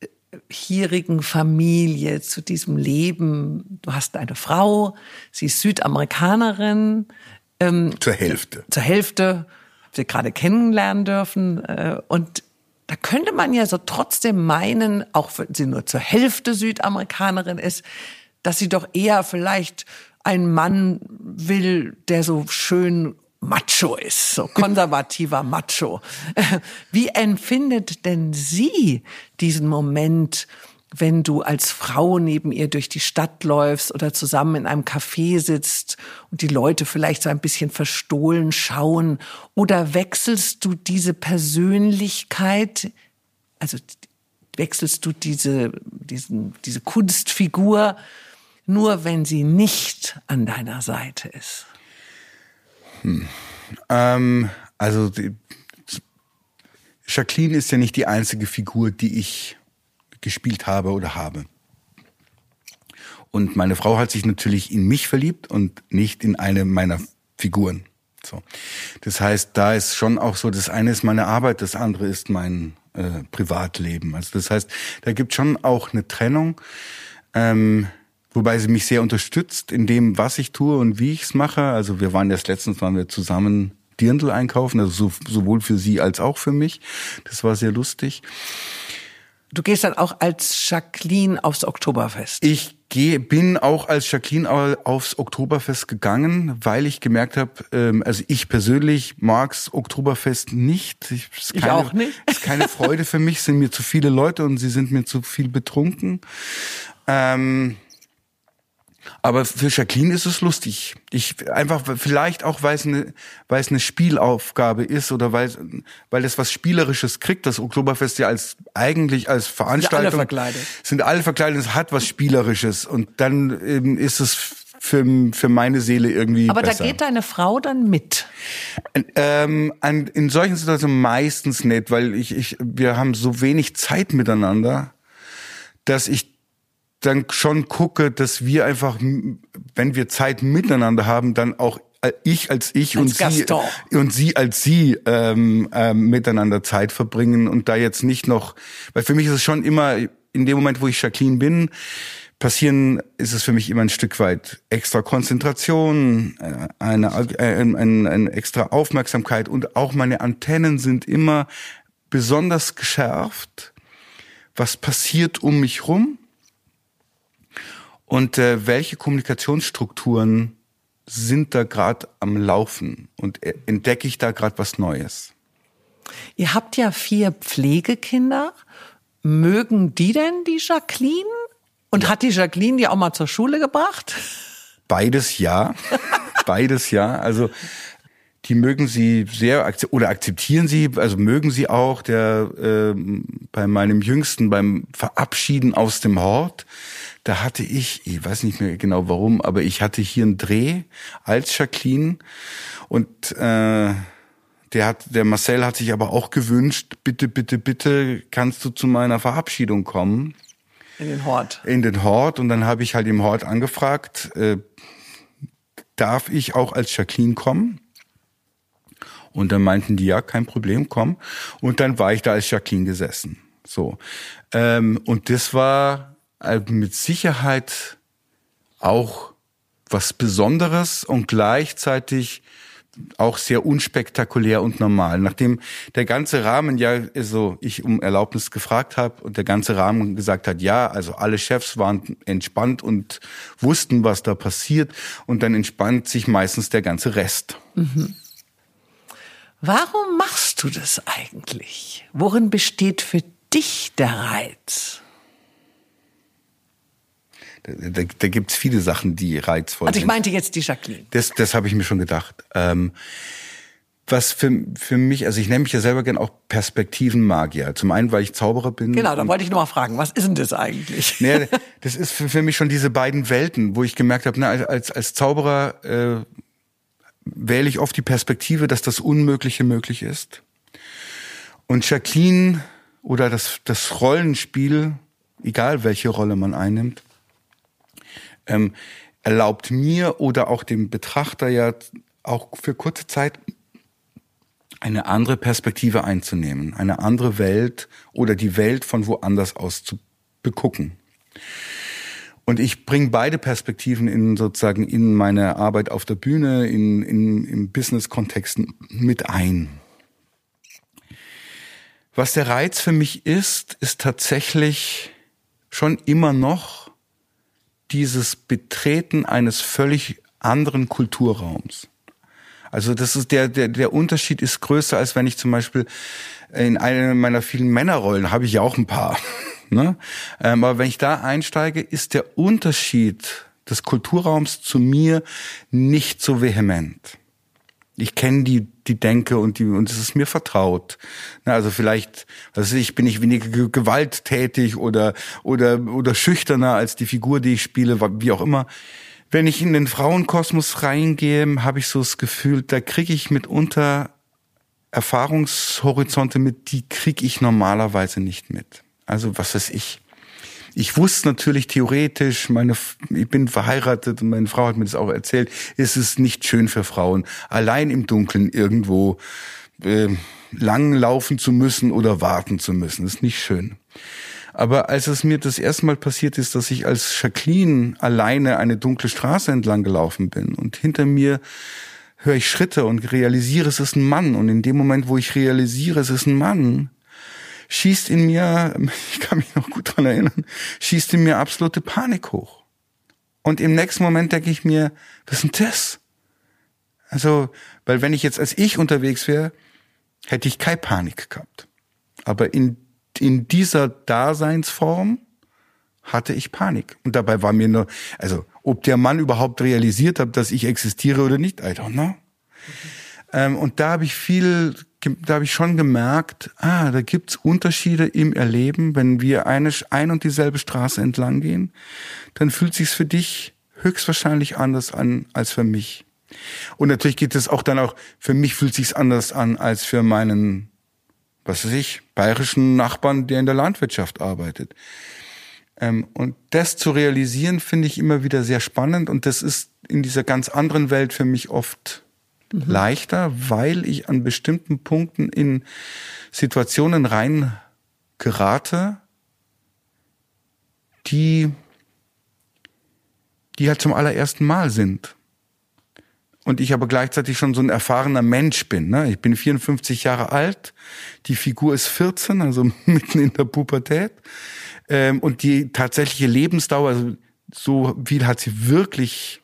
äh, hierigen Familie, zu diesem Leben. Du hast eine Frau, sie ist Südamerikanerin. Ähm, zur Hälfte. Zur Hälfte sie gerade kennenlernen dürfen. Äh, und da könnte man ja so trotzdem meinen, auch wenn sie nur zur Hälfte Südamerikanerin ist, dass sie doch eher vielleicht einen Mann will, der so schön Macho ist, so konservativer Macho. Wie empfindet denn sie diesen Moment, wenn du als Frau neben ihr durch die Stadt läufst oder zusammen in einem Café sitzt und die Leute vielleicht so ein bisschen verstohlen schauen? Oder wechselst du diese Persönlichkeit, also wechselst du diese, diesen, diese Kunstfigur nur, wenn sie nicht an deiner Seite ist? Hm. Ähm, also die, Jacqueline ist ja nicht die einzige Figur, die ich gespielt habe oder habe. Und meine Frau hat sich natürlich in mich verliebt und nicht in eine meiner Figuren. So. Das heißt, da ist schon auch so, das eine ist meine Arbeit, das andere ist mein äh, Privatleben. Also das heißt, da gibt schon auch eine Trennung, ähm, wobei sie mich sehr unterstützt in dem, was ich tue und wie ich es mache. Also wir waren erst letztens waren wir zusammen Dirndl einkaufen, also so, sowohl für sie als auch für mich. Das war sehr lustig. Du gehst dann auch als Jacqueline aufs Oktoberfest. Ich gehe, bin auch als Jacqueline aufs Oktoberfest gegangen, weil ich gemerkt habe, ähm, also ich persönlich mag's Oktoberfest nicht. Ich, keine, ich auch nicht. ist keine Freude für mich, sind mir zu viele Leute und sie sind mir zu viel betrunken. Ähm, aber für Jacqueline ist es lustig. Ich einfach vielleicht auch weil es eine weil es eine Spielaufgabe ist oder weil weil es was spielerisches kriegt. Das Oktoberfest ja als eigentlich als Veranstaltung sind alle verkleidet. Sind alle verkleidet. Es hat was spielerisches und dann ähm, ist es für, für meine Seele irgendwie. Aber besser. da geht deine Frau dann mit? Ähm, an, in solchen Situationen meistens nicht, weil ich, ich, wir haben so wenig Zeit miteinander, dass ich dann schon gucke, dass wir einfach, wenn wir Zeit miteinander haben, dann auch äh, ich als ich als und Gaston. sie und sie als sie ähm, ähm, miteinander Zeit verbringen und da jetzt nicht noch, weil für mich ist es schon immer in dem Moment, wo ich Jacqueline bin, passieren ist es für mich immer ein Stück weit extra Konzentration, äh, eine, eine, eine, eine extra Aufmerksamkeit und auch meine Antennen sind immer besonders geschärft. Was passiert um mich rum? Und äh, welche Kommunikationsstrukturen sind da gerade am Laufen und äh, entdecke ich da gerade was Neues? Ihr habt ja vier Pflegekinder. Mögen die denn die Jacqueline? Und ja. hat die Jacqueline die auch mal zur Schule gebracht? Beides ja. Beides ja. Also die mögen sie sehr oder akzeptieren sie, also mögen sie auch. Der äh, bei meinem Jüngsten beim Verabschieden aus dem Hort, da hatte ich, ich weiß nicht mehr genau warum, aber ich hatte hier einen Dreh als Jacqueline und äh, der hat, der Marcel hat sich aber auch gewünscht, bitte, bitte, bitte, kannst du zu meiner Verabschiedung kommen? In den Hort. In den Hort und dann habe ich halt im Hort angefragt, äh, darf ich auch als Jacqueline kommen? Und dann meinten die, ja, kein Problem, komm. Und dann war ich da als Jacqueline gesessen. So. Ähm, und das war mit Sicherheit auch was Besonderes und gleichzeitig auch sehr unspektakulär und normal. Nachdem der ganze Rahmen ja, also ich um Erlaubnis gefragt habe und der ganze Rahmen gesagt hat, ja, also alle Chefs waren entspannt und wussten, was da passiert und dann entspannt sich meistens der ganze Rest. Mhm. Warum machst du das eigentlich? Worin besteht für dich der Reiz? Da, da gibt es viele Sachen, die reizvoll sind. Also ich meinte jetzt die Jacqueline. Das, das habe ich mir schon gedacht. Ähm, was für, für mich, also ich nenne mich ja selber gern auch Perspektivenmagier. Zum einen, weil ich Zauberer bin. Genau, da wollte ich nur mal fragen, was ist denn das eigentlich? Nee, das ist für, für mich schon diese beiden Welten, wo ich gemerkt habe, na, als, als Zauberer äh, wähle ich oft die Perspektive, dass das Unmögliche möglich ist. Und Jacqueline oder das, das Rollenspiel, egal welche Rolle man einnimmt, ähm, erlaubt mir oder auch dem Betrachter ja auch für kurze Zeit eine andere Perspektive einzunehmen, eine andere Welt oder die Welt von woanders aus zu begucken. Und ich bringe beide Perspektiven in sozusagen in meine Arbeit auf der Bühne, in, in, im Business-Kontext mit ein. Was der Reiz für mich ist, ist tatsächlich schon immer noch dieses Betreten eines völlig anderen Kulturraums. Also das ist der, der, der Unterschied ist größer, als wenn ich zum Beispiel in einer meiner vielen Männerrollen habe ich ja auch ein paar. Ne? Ähm, aber wenn ich da einsteige, ist der Unterschied des Kulturraums zu mir nicht so vehement. Ich kenne die, die Denke und die, und es ist mir vertraut. Na, also vielleicht, weiß ich, bin ich weniger gewalttätig oder, oder, oder schüchterner als die Figur, die ich spiele, wie auch immer. Wenn ich in den Frauenkosmos reingehe, habe ich so das Gefühl, da kriege ich mitunter Erfahrungshorizonte mit, die kriege ich normalerweise nicht mit. Also was weiß ich. Ich wusste natürlich theoretisch, meine, ich bin verheiratet und meine Frau hat mir das auch erzählt, ist es nicht schön für Frauen, allein im Dunkeln irgendwo äh, lang laufen zu müssen oder warten zu müssen. Das ist nicht schön. Aber als es mir das erste Mal passiert ist, dass ich als Jacqueline alleine eine dunkle Straße entlang gelaufen bin und hinter mir höre ich Schritte und realisiere, es ist ein Mann. Und in dem Moment, wo ich realisiere, es ist ein Mann, schießt in mir, ich kann mich noch gut dran erinnern, schießt in mir absolute Panik hoch. Und im nächsten Moment denke ich mir, was ist denn das? Also, weil wenn ich jetzt als ich unterwegs wäre, hätte ich keine Panik gehabt. Aber in, in dieser Daseinsform hatte ich Panik. Und dabei war mir nur, also, ob der Mann überhaupt realisiert hat, dass ich existiere oder nicht, I don't know. Mhm. Ähm, und da habe ich viel da habe ich schon gemerkt, ah, da gibt's Unterschiede im Erleben. Wenn wir eine ein und dieselbe Straße entlang gehen, dann fühlt sich's für dich höchstwahrscheinlich anders an als für mich. Und natürlich geht es auch dann auch, für mich fühlt sich's anders an als für meinen, was weiß ich, bayerischen Nachbarn, der in der Landwirtschaft arbeitet. Ähm, und das zu realisieren, finde ich immer wieder sehr spannend und das ist in dieser ganz anderen Welt für mich oft mhm. leichter, weil ich an bestimmten Punkten in Situationen rein gerate, die, die halt zum allerersten Mal sind. Und ich aber gleichzeitig schon so ein erfahrener Mensch bin. Ne? Ich bin 54 Jahre alt, die Figur ist 14, also mitten in der Pubertät. Ähm, und die tatsächliche Lebensdauer, also so viel hat sie wirklich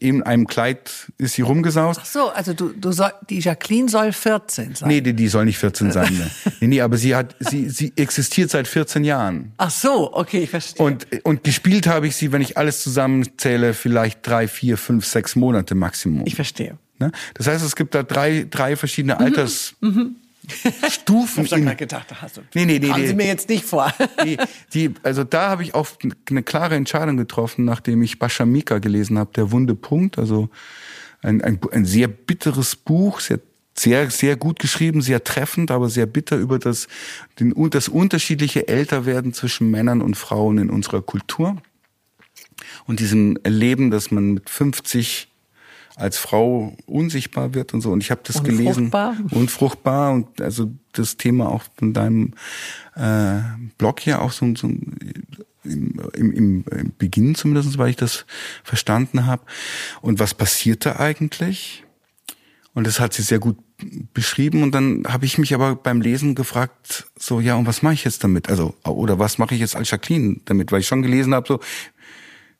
in einem Kleid ist sie rumgesaust. Ach so, also du, du soll, die Jacqueline soll 14 sein. Nee, die, die soll nicht 14 sein. Ne. nee, nee, aber sie hat, sie, sie existiert seit 14 Jahren. Ach so, okay, ich verstehe. Und, und gespielt habe ich sie, wenn ich alles zusammenzähle, vielleicht drei, vier, fünf, sechs Monate Maximum. Ich verstehe. Ne? Das heißt, es gibt da drei, drei verschiedene Alters. Mhm. Stufen. Ich habe gerade gedacht, hast du. Nee, nee, nee. Haben nee. Sie mir jetzt nicht vor. die, die, also da habe ich auch eine klare Entscheidung getroffen, nachdem ich Bashamika gelesen habe, der Wunde Punkt. Also ein, ein, ein sehr bitteres Buch, sehr sehr sehr gut geschrieben, sehr treffend, aber sehr bitter über das den das unterschiedliche Älterwerden zwischen Männern und Frauen in unserer Kultur und diesem Leben, dass man mit 50 als Frau unsichtbar wird und so. Und ich habe das Unfruchtbar. gelesen. Unfruchtbar. Und also das Thema auch von deinem äh, Blog hier auch so, so im, im, im Beginn zumindest, weil ich das verstanden habe. Und was passierte eigentlich? Und das hat sie sehr gut beschrieben. Und dann habe ich mich aber beim Lesen gefragt, so, ja, und was mache ich jetzt damit? Also, oder was mache ich jetzt als Jacqueline damit? Weil ich schon gelesen habe, so,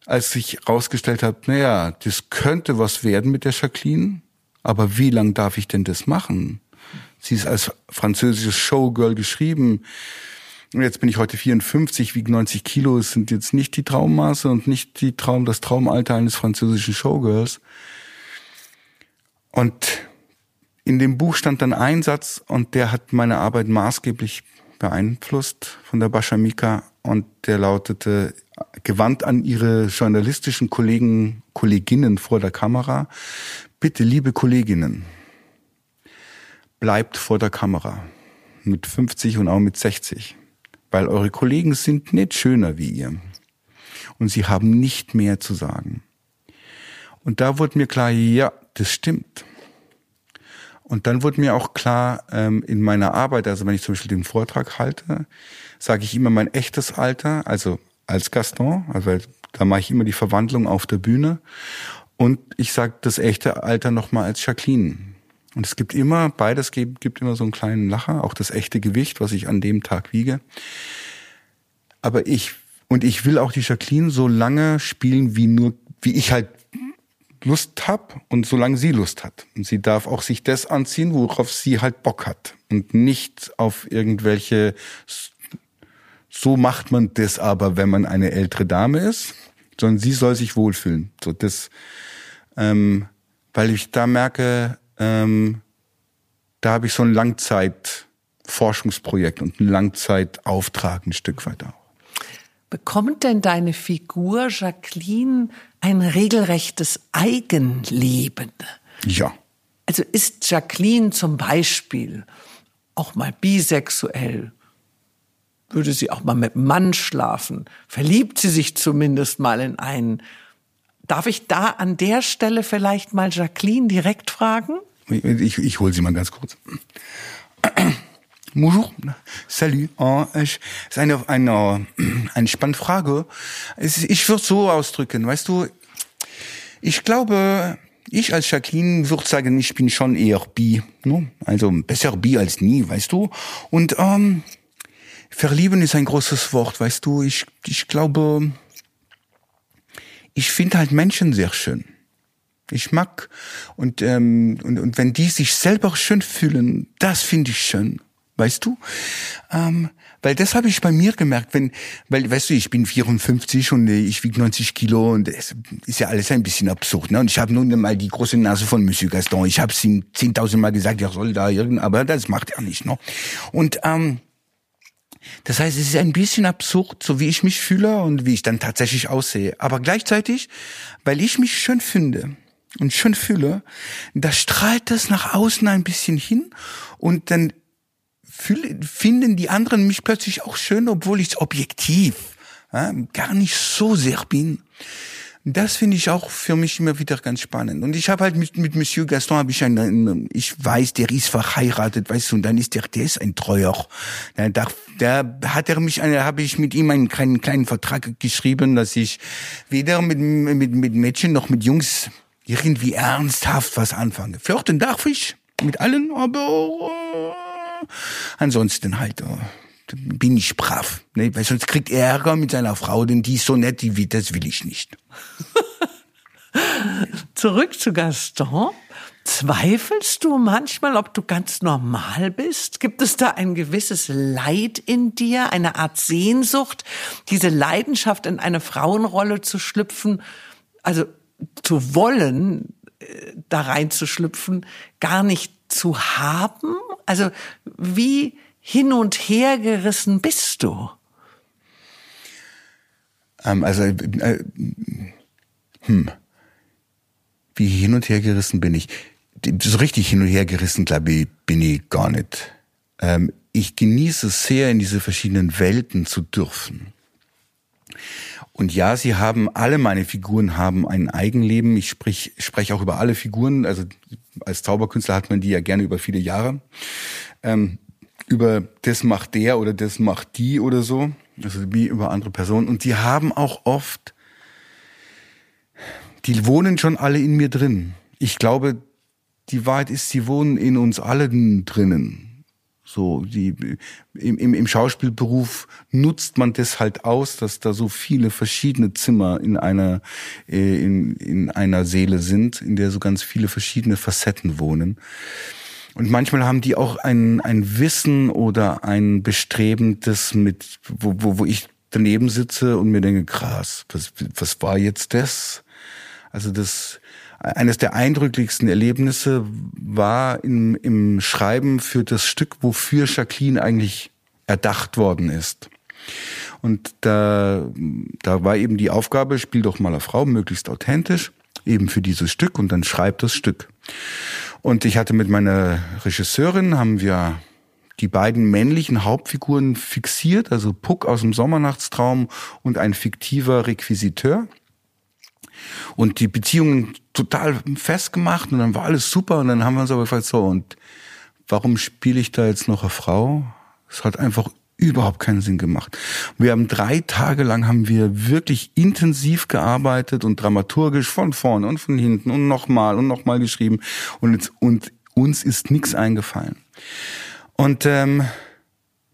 als sich herausgestellt hat, naja, das könnte was werden mit der Jacqueline, aber wie lang darf ich denn das machen? Sie ist als französisches Showgirl geschrieben. Und jetzt bin ich heute 54, wiege 90 Kilo. Es sind jetzt nicht die Traummaße und nicht die Traum, das Traumalter eines französischen Showgirls. Und in dem Buch stand dann ein Satz und der hat meine Arbeit maßgeblich beeinflusst von der Bashamika und der lautete, gewandt an ihre journalistischen Kollegen, Kolleginnen vor der Kamera. Bitte, liebe Kolleginnen, bleibt vor der Kamera. Mit 50 und auch mit 60. Weil eure Kollegen sind nicht schöner wie ihr. Und sie haben nicht mehr zu sagen. Und da wurde mir klar, ja, das stimmt. Und dann wurde mir auch klar, ähm, in meiner Arbeit, also wenn ich zum Beispiel den Vortrag halte, sage ich immer mein echtes Alter, also als Gaston, also da mache ich immer die Verwandlung auf der Bühne. Und ich sage das echte Alter nochmal als Jacqueline. Und es gibt immer, beides gibt, gibt immer so einen kleinen Lacher, auch das echte Gewicht, was ich an dem Tag wiege. Aber ich, und ich will auch die Jacqueline so lange spielen, wie nur, wie ich halt Lust hab und solange sie Lust hat. Und sie darf auch sich das anziehen, worauf sie halt Bock hat. Und nicht auf irgendwelche so macht man das aber, wenn man eine ältere Dame ist, sondern sie soll sich wohlfühlen. So das, ähm, weil ich da merke, ähm, da habe ich so ein Langzeitforschungsprojekt und ein Langzeitauftrag ein Stück weit auch. Bekommt denn deine Figur Jacqueline ein regelrechtes Eigenleben? Ja. Also ist Jacqueline zum Beispiel auch mal bisexuell würde sie auch mal mit einem Mann schlafen? Verliebt sie sich zumindest mal in einen? Darf ich da an der Stelle vielleicht mal Jacqueline direkt fragen? Ich, ich, ich hole sie mal ganz kurz. Bonjour, salut. Oh, ist eine, eine, eine spannende Frage. Ich würde so ausdrücken, weißt du, ich glaube, ich als Jacqueline würde sagen, ich bin schon eher bi. Ne? Also besser bi als nie, weißt du. Und ähm, Verlieben ist ein großes Wort, weißt du. Ich, ich glaube, ich finde halt Menschen sehr schön. Ich mag und, ähm, und und wenn die sich selber schön fühlen, das finde ich schön, weißt du? Ähm, weil das habe ich bei mir gemerkt, wenn, weil, weißt du, ich bin 54 und ich wiege 90 Kilo und es ist ja alles ein bisschen absurd, ne? Und ich habe nun mal die große Nase von Monsieur Gaston. Ich habe es ihm 10.000 Mal gesagt, er soll da irgend, aber das macht er nicht, ne? Und ähm, das heißt, es ist ein bisschen absurd, so wie ich mich fühle und wie ich dann tatsächlich aussehe. Aber gleichzeitig, weil ich mich schön finde und schön fühle, da strahlt das nach außen ein bisschen hin und dann finden die anderen mich plötzlich auch schön, obwohl ich objektiv ja, gar nicht so sehr bin. Das finde ich auch für mich immer wieder ganz spannend. Und ich habe halt mit, mit Monsieur Gaston habe ich einen, ich weiß, der ist verheiratet, weißt du, und dann ist der, der ist ein Treuer. Da, da, hat er mich, habe ich mit ihm einen kleinen, kleinen Vertrag geschrieben, dass ich weder mit, mit, mit Mädchen noch mit Jungs irgendwie ernsthaft was anfange. Flirten darf ich mit allen, aber äh, ansonsten halt. Äh, bin ich brav. Ne? Weil sonst kriegt er Ärger mit seiner Frau, denn die ist so nett, die will, das will ich nicht. Zurück zu Gaston. Zweifelst du manchmal, ob du ganz normal bist? Gibt es da ein gewisses Leid in dir, eine Art Sehnsucht, diese Leidenschaft in eine Frauenrolle zu schlüpfen, also zu wollen, äh, da reinzuschlüpfen, gar nicht zu haben? Also wie hin und her gerissen bist du? Ähm, also, äh, hm. Wie hin und her gerissen bin ich? So richtig hin und her gerissen, glaube ich, bin ich gar nicht. Ähm, ich genieße es sehr, in diese verschiedenen Welten zu dürfen. Und ja, sie haben, alle meine Figuren haben ein Eigenleben. Ich sprich, spreche auch über alle Figuren. Also als Zauberkünstler hat man die ja gerne über viele Jahre. Ähm, über das macht der oder das macht die oder so. Also wie über andere Personen. Und die haben auch oft, die wohnen schon alle in mir drin. Ich glaube, die Wahrheit ist, sie wohnen in uns allen drinnen. So, die, im, im, im Schauspielberuf nutzt man das halt aus, dass da so viele verschiedene Zimmer in einer, äh, in, in einer Seele sind, in der so ganz viele verschiedene Facetten wohnen. Und manchmal haben die auch ein, ein Wissen oder ein Bestreben, das mit, wo, wo, wo ich daneben sitze und mir denke, krass, was, was war jetzt das? Also das, eines der eindrücklichsten Erlebnisse war im, im Schreiben für das Stück, wofür Jacqueline eigentlich erdacht worden ist. Und da, da war eben die Aufgabe, spiel doch mal eine Frau, möglichst authentisch, eben für dieses Stück und dann schreib das Stück. Und ich hatte mit meiner Regisseurin, haben wir die beiden männlichen Hauptfiguren fixiert, also Puck aus dem Sommernachtstraum und ein fiktiver Requisiteur und die Beziehungen total festgemacht und dann war alles super und dann haben wir uns aber gefragt, so und warum spiele ich da jetzt noch eine Frau? Es hat einfach überhaupt keinen Sinn gemacht. Wir haben drei Tage lang haben wir wirklich intensiv gearbeitet und dramaturgisch von vorne und von hinten und nochmal und nochmal geschrieben und, und uns ist nichts eingefallen. Und ähm,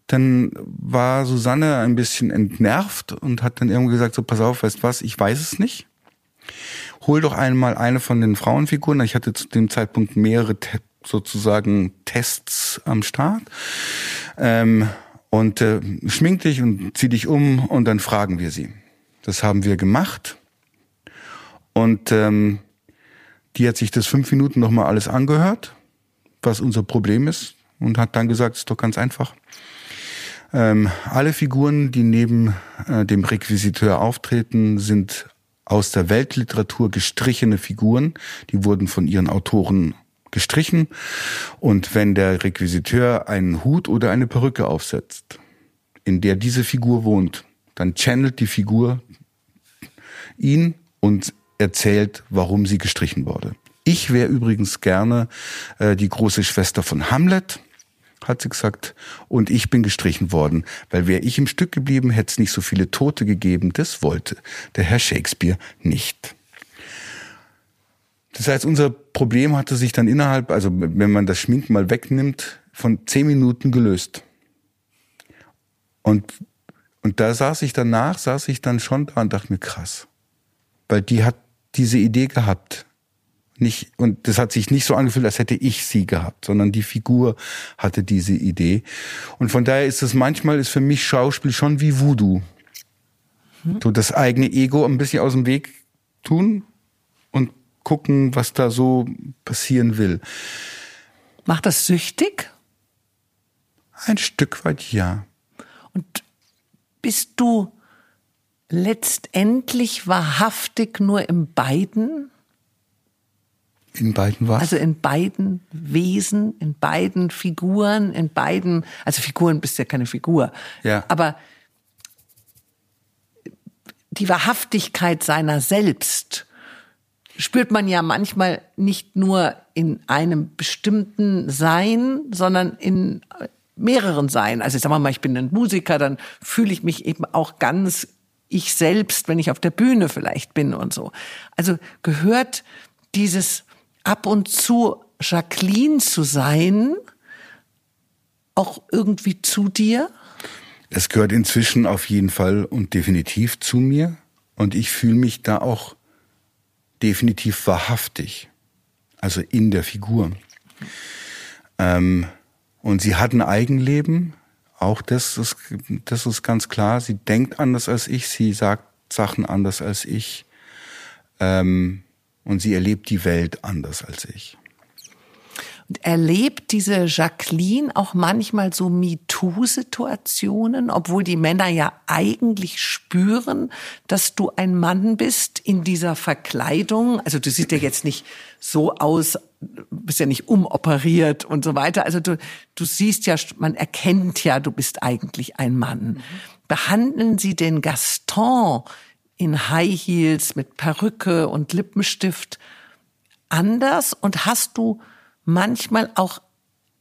dann war Susanne ein bisschen entnervt und hat dann irgendwie gesagt, so pass auf, weißt was, ich weiß es nicht hol doch einmal eine von den Frauenfiguren. Ich hatte zu dem Zeitpunkt mehrere sozusagen Tests am Start. Ähm, und äh, schmink dich und zieh dich um und dann fragen wir sie. Das haben wir gemacht. Und ähm, die hat sich das fünf Minuten nochmal alles angehört, was unser Problem ist, und hat dann gesagt, ist doch ganz einfach. Ähm, alle Figuren, die neben äh, dem Requisiteur auftreten, sind aus der Weltliteratur gestrichene Figuren. Die wurden von ihren Autoren gestrichen. Und wenn der Requisiteur einen Hut oder eine Perücke aufsetzt, in der diese Figur wohnt, dann channelt die Figur ihn und erzählt, warum sie gestrichen wurde. Ich wäre übrigens gerne äh, die große Schwester von Hamlet hat sie gesagt. Und ich bin gestrichen worden, weil wäre ich im Stück geblieben, hätte es nicht so viele Tote gegeben. Das wollte der Herr Shakespeare nicht. Das heißt, unser Problem hatte sich dann innerhalb, also wenn man das Schminken mal wegnimmt, von zehn Minuten gelöst. Und, und da saß ich danach, saß ich dann schon da und dachte mir, krass. Weil die hat diese Idee gehabt nicht, und das hat sich nicht so angefühlt, als hätte ich sie gehabt, sondern die Figur hatte diese Idee. Und von daher ist es manchmal, ist für mich Schauspiel schon wie Voodoo. Hm. So das eigene Ego ein bisschen aus dem Weg tun gucken, was da so passieren will. Macht das süchtig? Ein Stück weit ja. Und bist du letztendlich wahrhaftig nur im Beiden? In beiden was? Also in beiden Wesen, in beiden Figuren, in beiden, also Figuren bist ja keine Figur. Ja. Aber die Wahrhaftigkeit seiner selbst spürt man ja manchmal nicht nur in einem bestimmten Sein, sondern in mehreren Sein. Also sagen wir mal, ich bin ein Musiker, dann fühle ich mich eben auch ganz ich selbst, wenn ich auf der Bühne vielleicht bin und so. Also gehört dieses ab und zu Jacqueline zu sein, auch irgendwie zu dir? es gehört inzwischen auf jeden Fall und definitiv zu mir. Und ich fühle mich da auch definitiv wahrhaftig. Also in der Figur. Ähm, und sie hat ein Eigenleben. Auch das ist, das ist ganz klar. Sie denkt anders als ich. Sie sagt Sachen anders als ich. Ähm, und sie erlebt die Welt anders als ich. Und erlebt diese Jacqueline auch manchmal so MeToo-Situationen, obwohl die Männer ja eigentlich spüren, dass du ein Mann bist in dieser Verkleidung. Also du siehst ja jetzt nicht so aus, bist ja nicht umoperiert und so weiter. Also du, du siehst ja, man erkennt ja, du bist eigentlich ein Mann. Mhm. Behandeln Sie den Gaston in High Heels mit Perücke und Lippenstift anders und hast du manchmal auch,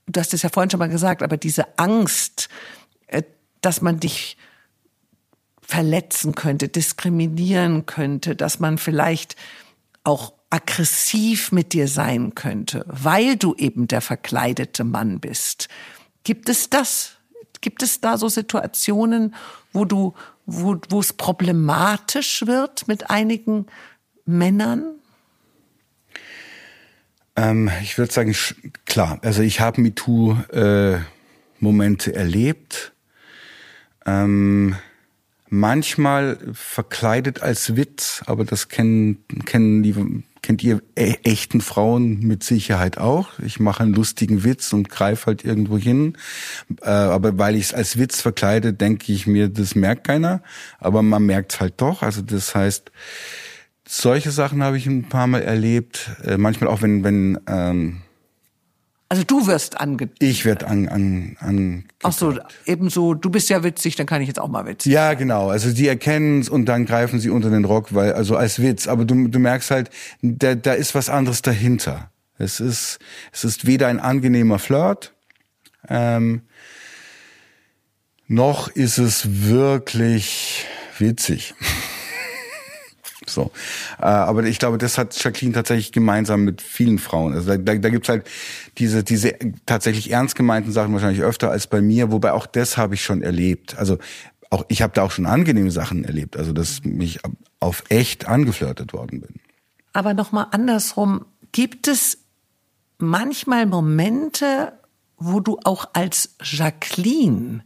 du hast es ja vorhin schon mal gesagt, aber diese Angst, äh, dass man dich verletzen könnte, diskriminieren könnte, dass man vielleicht auch aggressiv mit dir sein könnte, weil du eben der verkleidete Mann bist. Gibt es das? Gibt es da so Situationen, wo du, wo, wo es problematisch wird mit einigen Männern? Ähm, ich würde sagen, klar. Also ich habe MeToo-Momente äh, erlebt. Ähm, manchmal verkleidet als Witz, aber das kennen, kennen die, kennt ihr e echten Frauen mit Sicherheit auch. Ich mache einen lustigen Witz und greife halt irgendwo hin. Äh, aber weil ich es als Witz verkleide, denke ich mir, das merkt keiner. Aber man merkt es halt doch. Also das heißt, solche Sachen habe ich ein paar Mal erlebt. Äh, manchmal auch, wenn, wenn ähm, also du wirst ange... Ich werde an, an, an Ach so, ebenso, du bist ja witzig, dann kann ich jetzt auch mal witzig Ja, genau. Also die erkennen es und dann greifen sie unter den Rock, weil, also als Witz. Aber du, du merkst halt, da, da ist was anderes dahinter. Es ist, es ist weder ein angenehmer Flirt, ähm, noch ist es wirklich witzig. So. Äh, aber ich glaube, das hat Jacqueline tatsächlich gemeinsam mit vielen Frauen. Also da, da, da gibt's halt diese, diese tatsächlich ernst gemeinten Sachen wahrscheinlich öfter als bei mir, wobei auch das habe ich schon erlebt. Also auch ich habe da auch schon angenehme Sachen erlebt, also dass mich auf echt angeflirtet worden bin. Aber nochmal andersrum, gibt es manchmal Momente, wo du auch als Jacqueline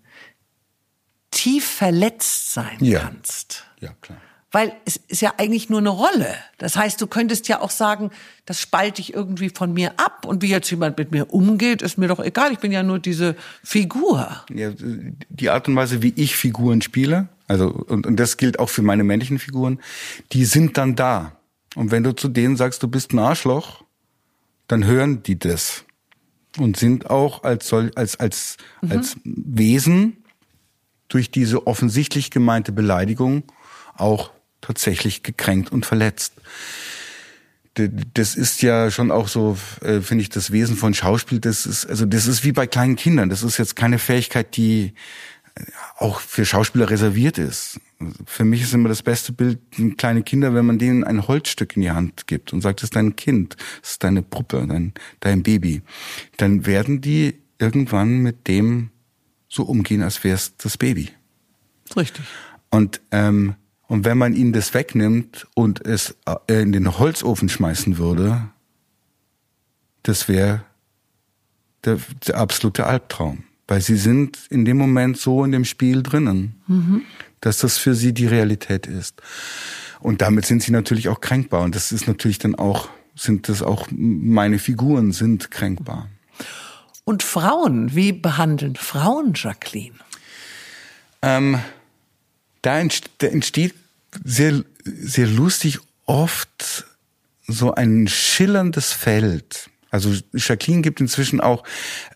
tief verletzt sein ja. kannst? Ja, klar weil es ist ja eigentlich nur eine Rolle. Das heißt, du könntest ja auch sagen, das spalte ich irgendwie von mir ab und wie jetzt jemand mit mir umgeht, ist mir doch egal. Ich bin ja nur diese Figur. Ja, die Art und Weise, wie ich Figuren spiele, also und, und das gilt auch für meine männlichen Figuren, die sind dann da. Und wenn du zu denen sagst, du bist ein Arschloch, dann hören die das und sind auch als soll als als mhm. als Wesen durch diese offensichtlich gemeinte Beleidigung auch tatsächlich gekränkt und verletzt. Das ist ja schon auch so, äh, finde ich, das Wesen von Schauspiel. Das ist, also das ist wie bei kleinen Kindern. Das ist jetzt keine Fähigkeit, die äh, auch für Schauspieler reserviert ist. Für mich ist immer das beste Bild kleine Kinder, wenn man denen ein Holzstück in die Hand gibt und sagt, das ist dein Kind, das ist deine Puppe, dein, dein Baby. Dann werden die irgendwann mit dem so umgehen, als wäre es das Baby. Richtig. Und ähm, und wenn man ihnen das wegnimmt und es äh, in den Holzofen schmeißen würde, das wäre der, der, absolute Albtraum. Weil sie sind in dem Moment so in dem Spiel drinnen, mhm. dass das für sie die Realität ist. Und damit sind sie natürlich auch kränkbar. Und das ist natürlich dann auch, sind das auch, meine Figuren sind kränkbar. Und Frauen, wie behandeln Frauen Jacqueline? Ähm, da entsteht sehr, sehr lustig oft so ein schillerndes Feld. Also Jacqueline gibt inzwischen auch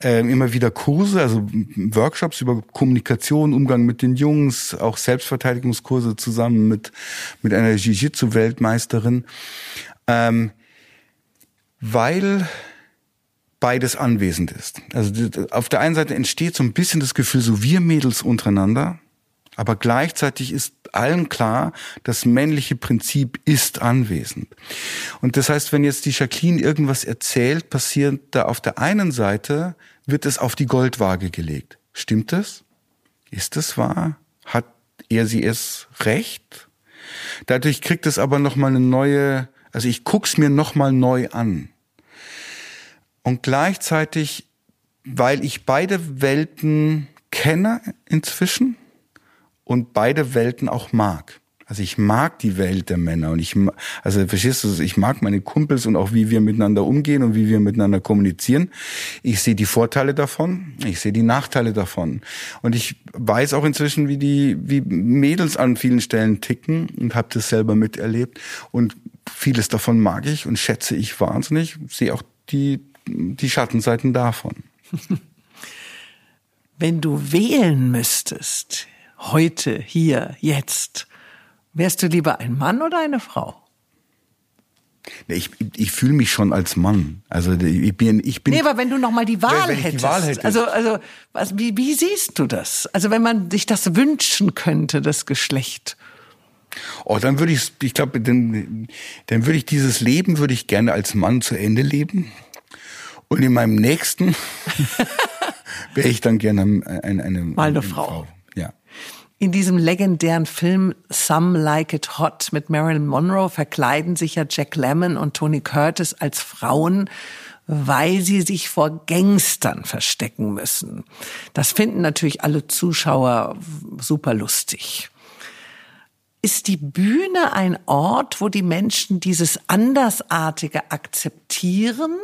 äh, immer wieder Kurse, also Workshops über Kommunikation, Umgang mit den Jungs, auch Selbstverteidigungskurse zusammen mit mit einer Jiu-Jitsu-Weltmeisterin, ähm, weil beides anwesend ist. Also auf der einen Seite entsteht so ein bisschen das Gefühl, so wir Mädels untereinander, aber gleichzeitig ist allen klar, das männliche Prinzip ist anwesend. Und das heißt, wenn jetzt die Jacqueline irgendwas erzählt, passiert da auf der einen Seite, wird es auf die Goldwaage gelegt. Stimmt das? Ist es wahr? Hat er sie es recht? Dadurch kriegt es aber noch mal eine neue, also ich guck's mir noch mal neu an. Und gleichzeitig, weil ich beide Welten kenne inzwischen und beide Welten auch mag. Also ich mag die Welt der Männer und ich, also verstehst du, ich mag meine Kumpels und auch wie wir miteinander umgehen und wie wir miteinander kommunizieren. Ich sehe die Vorteile davon, ich sehe die Nachteile davon und ich weiß auch inzwischen, wie die, wie Mädels an vielen Stellen ticken und habe das selber miterlebt und vieles davon mag ich und schätze ich wahnsinnig. Sehe auch die die Schattenseiten davon. Wenn du wählen müsstest, heute, hier, jetzt, Wärst du lieber ein Mann oder eine Frau? Ich, ich fühle mich schon als Mann. Also ich bin, ich bin. Nee, aber wenn du noch mal die Wahl wenn hättest. Die Wahl hätte. Also, also was, wie, wie siehst du das? Also wenn man sich das wünschen könnte, das Geschlecht. Oh, dann würde ich, ich glaube, dann, dann würde ich dieses Leben würde ich gerne als Mann zu Ende leben. Und in meinem nächsten wäre ich dann gerne eine, eine, Mal eine, eine Frau. Frau. In diesem legendären Film Some Like It Hot mit Marilyn Monroe verkleiden sich ja Jack Lemmon und Tony Curtis als Frauen, weil sie sich vor Gangstern verstecken müssen. Das finden natürlich alle Zuschauer super lustig. Ist die Bühne ein Ort, wo die Menschen dieses Andersartige akzeptieren,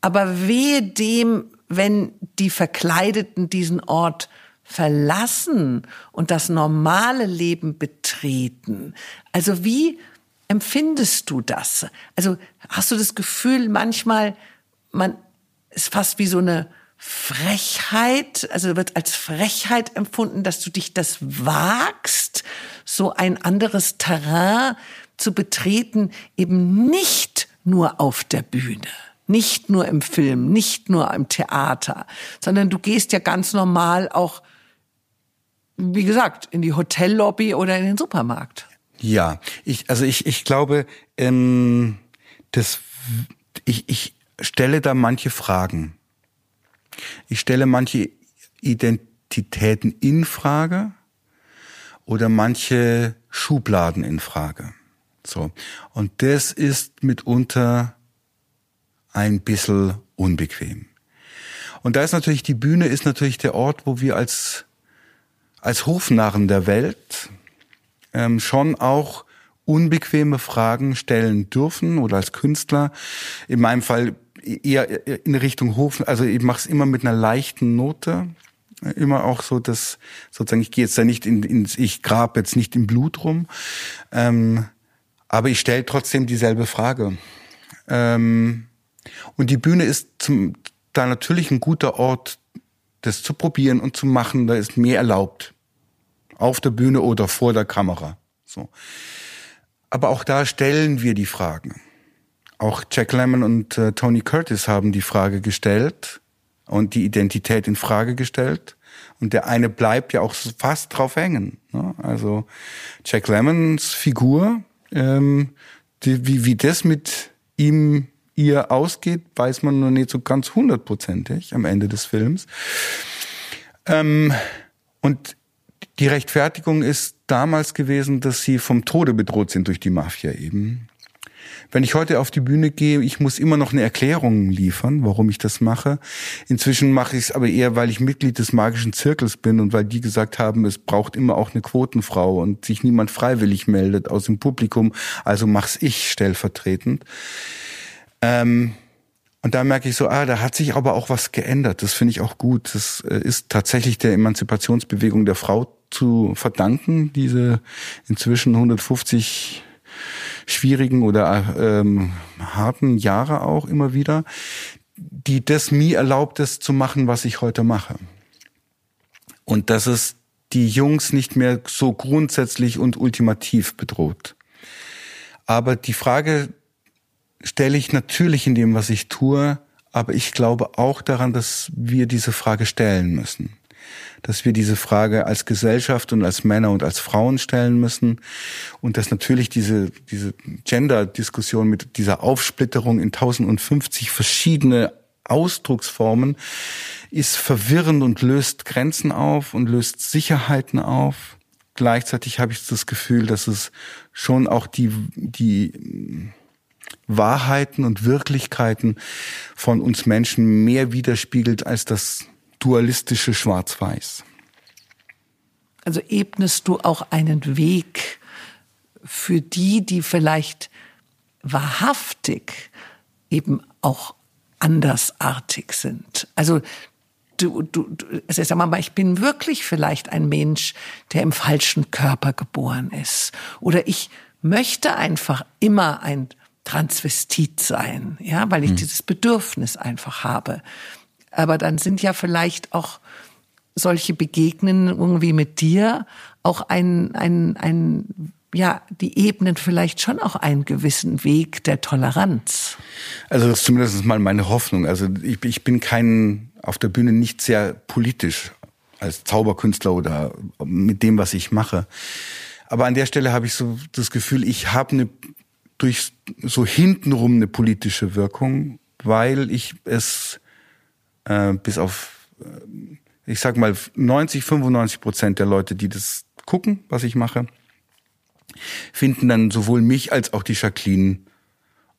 aber wehe dem, wenn die Verkleideten diesen Ort verlassen und das normale Leben betreten. Also wie empfindest du das? Also hast du das Gefühl, manchmal, man ist fast wie so eine Frechheit, also wird als Frechheit empfunden, dass du dich das wagst, so ein anderes Terrain zu betreten, eben nicht nur auf der Bühne. Nicht nur im Film, nicht nur im Theater, sondern du gehst ja ganz normal auch wie gesagt, in die Hotellobby oder in den Supermarkt. Ja, ich, also ich, ich glaube, ähm, das, ich, ich stelle da manche Fragen. Ich stelle manche Identitäten in Frage oder manche Schubladen in Frage. So. Und das ist mitunter ein bisschen unbequem. Und da ist natürlich die Bühne ist natürlich der Ort, wo wir als als Hofnarren der Welt ähm, schon auch unbequeme Fragen stellen dürfen oder als Künstler. In meinem Fall eher in Richtung Hof, also ich mache es immer mit einer leichten Note. Immer auch so, dass sozusagen ich gehe jetzt da nicht in, ins, ich grab jetzt nicht im Blut rum, ähm, aber ich stelle trotzdem dieselbe Frage. Ähm, und die Bühne ist zum, da natürlich ein guter Ort das zu probieren und zu machen, da ist mehr erlaubt. Auf der Bühne oder vor der Kamera. So. Aber auch da stellen wir die Fragen. Auch Jack Lemmon und äh, Tony Curtis haben die Frage gestellt und die Identität in Frage gestellt. Und der eine bleibt ja auch fast drauf hängen. Ne? Also Jack Lemmons Figur, ähm, die, wie, wie das mit ihm ihr ausgeht, weiß man noch nicht so ganz hundertprozentig am Ende des Films. Ähm, und die Rechtfertigung ist damals gewesen, dass sie vom Tode bedroht sind durch die Mafia eben. Wenn ich heute auf die Bühne gehe, ich muss immer noch eine Erklärung liefern, warum ich das mache. Inzwischen mache ich es aber eher, weil ich Mitglied des magischen Zirkels bin und weil die gesagt haben, es braucht immer auch eine Quotenfrau und sich niemand freiwillig meldet aus dem Publikum. Also mach's ich stellvertretend. Ähm, und da merke ich so, ah, da hat sich aber auch was geändert. Das finde ich auch gut. Das äh, ist tatsächlich der Emanzipationsbewegung der Frau zu verdanken, diese inzwischen 150 schwierigen oder ähm, harten Jahre auch immer wieder, die das mir erlaubt, das zu machen, was ich heute mache. Und dass es die Jungs nicht mehr so grundsätzlich und ultimativ bedroht. Aber die Frage stelle ich natürlich in dem, was ich tue, aber ich glaube auch daran, dass wir diese Frage stellen müssen. Dass wir diese Frage als Gesellschaft und als Männer und als Frauen stellen müssen und dass natürlich diese, diese Gender-Diskussion mit dieser Aufsplitterung in 1050 verschiedene Ausdrucksformen ist verwirrend und löst Grenzen auf und löst Sicherheiten auf. Gleichzeitig habe ich das Gefühl, dass es schon auch die, die Wahrheiten und Wirklichkeiten von uns Menschen mehr widerspiegelt als das dualistische Schwarz-Weiß. Also ebnest du auch einen Weg für die, die vielleicht wahrhaftig eben auch andersartig sind. Also du, du, du also sag mal, ich bin wirklich vielleicht ein Mensch, der im falschen Körper geboren ist. Oder ich möchte einfach immer ein Transvestit sein, ja, weil ich hm. dieses Bedürfnis einfach habe. Aber dann sind ja vielleicht auch solche Begegnungen irgendwie mit dir auch ein, ein, ein ja, die ebnen vielleicht schon auch einen gewissen Weg der Toleranz. Also das ist zumindest mal meine Hoffnung. Also ich, ich bin kein, auf der Bühne nicht sehr politisch als Zauberkünstler oder mit dem, was ich mache. Aber an der Stelle habe ich so das Gefühl, ich habe eine durch so hintenrum eine politische Wirkung, weil ich es äh, bis auf, äh, ich sag mal, 90, 95 Prozent der Leute, die das gucken, was ich mache, finden dann sowohl mich als auch die Jacqueline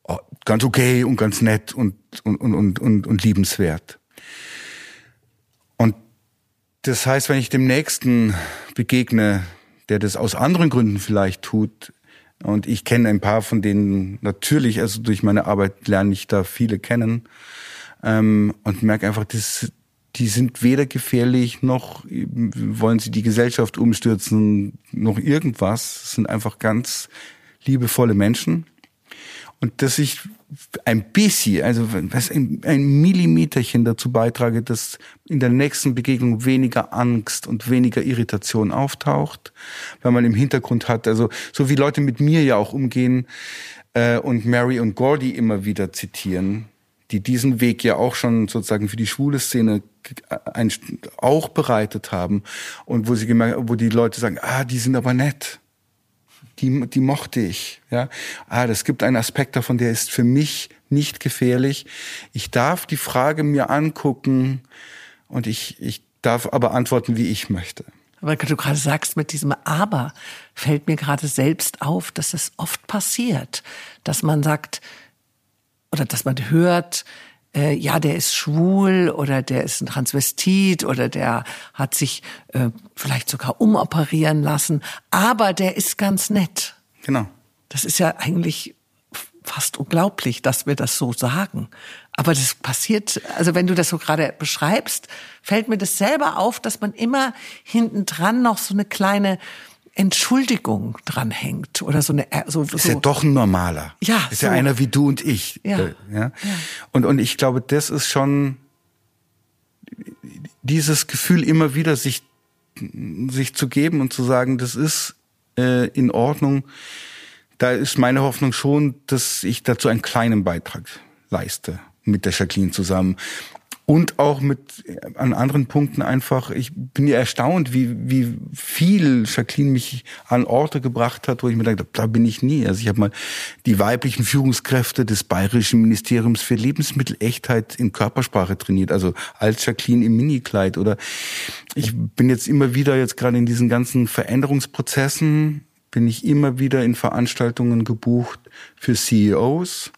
oh, ganz okay und ganz nett und, und, und, und, und liebenswert. Und das heißt, wenn ich dem Nächsten begegne, der das aus anderen Gründen vielleicht tut, und ich kenne ein paar von denen natürlich, also durch meine Arbeit lerne ich da viele kennen ähm, und merke einfach, das, die sind weder gefährlich noch wollen sie die Gesellschaft umstürzen noch irgendwas. Das sind einfach ganz liebevolle Menschen. Und dass ich ein bisschen, also was ein, Millimeterchen dazu beitrage, dass in der nächsten Begegnung weniger Angst und weniger Irritation auftaucht, weil man im Hintergrund hat, also so wie Leute mit mir ja auch umgehen äh, und Mary und Gordy immer wieder zitieren, die diesen Weg ja auch schon sozusagen für die schwule Szene ein, auch bereitet haben und wo sie gemerkt, wo die Leute sagen, ah, die sind aber nett. Die, die mochte ich, ja. Ah, das gibt einen Aspekt davon, der ist für mich nicht gefährlich. Ich darf die Frage mir angucken und ich, ich darf aber antworten, wie ich möchte. Weil du gerade sagst, mit diesem Aber fällt mir gerade selbst auf, dass es oft passiert, dass man sagt, oder dass man hört, äh, ja, der ist schwul oder der ist ein Transvestit oder der hat sich äh, vielleicht sogar umoperieren lassen, aber der ist ganz nett. Genau. Das ist ja eigentlich fast unglaublich, dass wir das so sagen. Aber das passiert, also wenn du das so gerade beschreibst, fällt mir das selber auf, dass man immer hinten dran noch so eine kleine Entschuldigung dranhängt oder so eine äh, so, so ist ja doch ein normaler ja ist so. ja einer wie du und ich ja. Äh, ja. ja und und ich glaube das ist schon dieses Gefühl immer wieder sich sich zu geben und zu sagen das ist äh, in Ordnung da ist meine Hoffnung schon dass ich dazu einen kleinen Beitrag leiste mit der Jacqueline zusammen und auch mit an anderen Punkten einfach, ich bin ja erstaunt, wie, wie viel Jacqueline mich an Orte gebracht hat, wo ich mir dachte, da bin ich nie. Also ich habe mal die weiblichen Führungskräfte des Bayerischen Ministeriums für Lebensmittelechtheit in Körpersprache trainiert, also als Jacqueline im Minikleid. Oder ich bin jetzt immer wieder, jetzt gerade in diesen ganzen Veränderungsprozessen, bin ich immer wieder in Veranstaltungen gebucht für CEOs,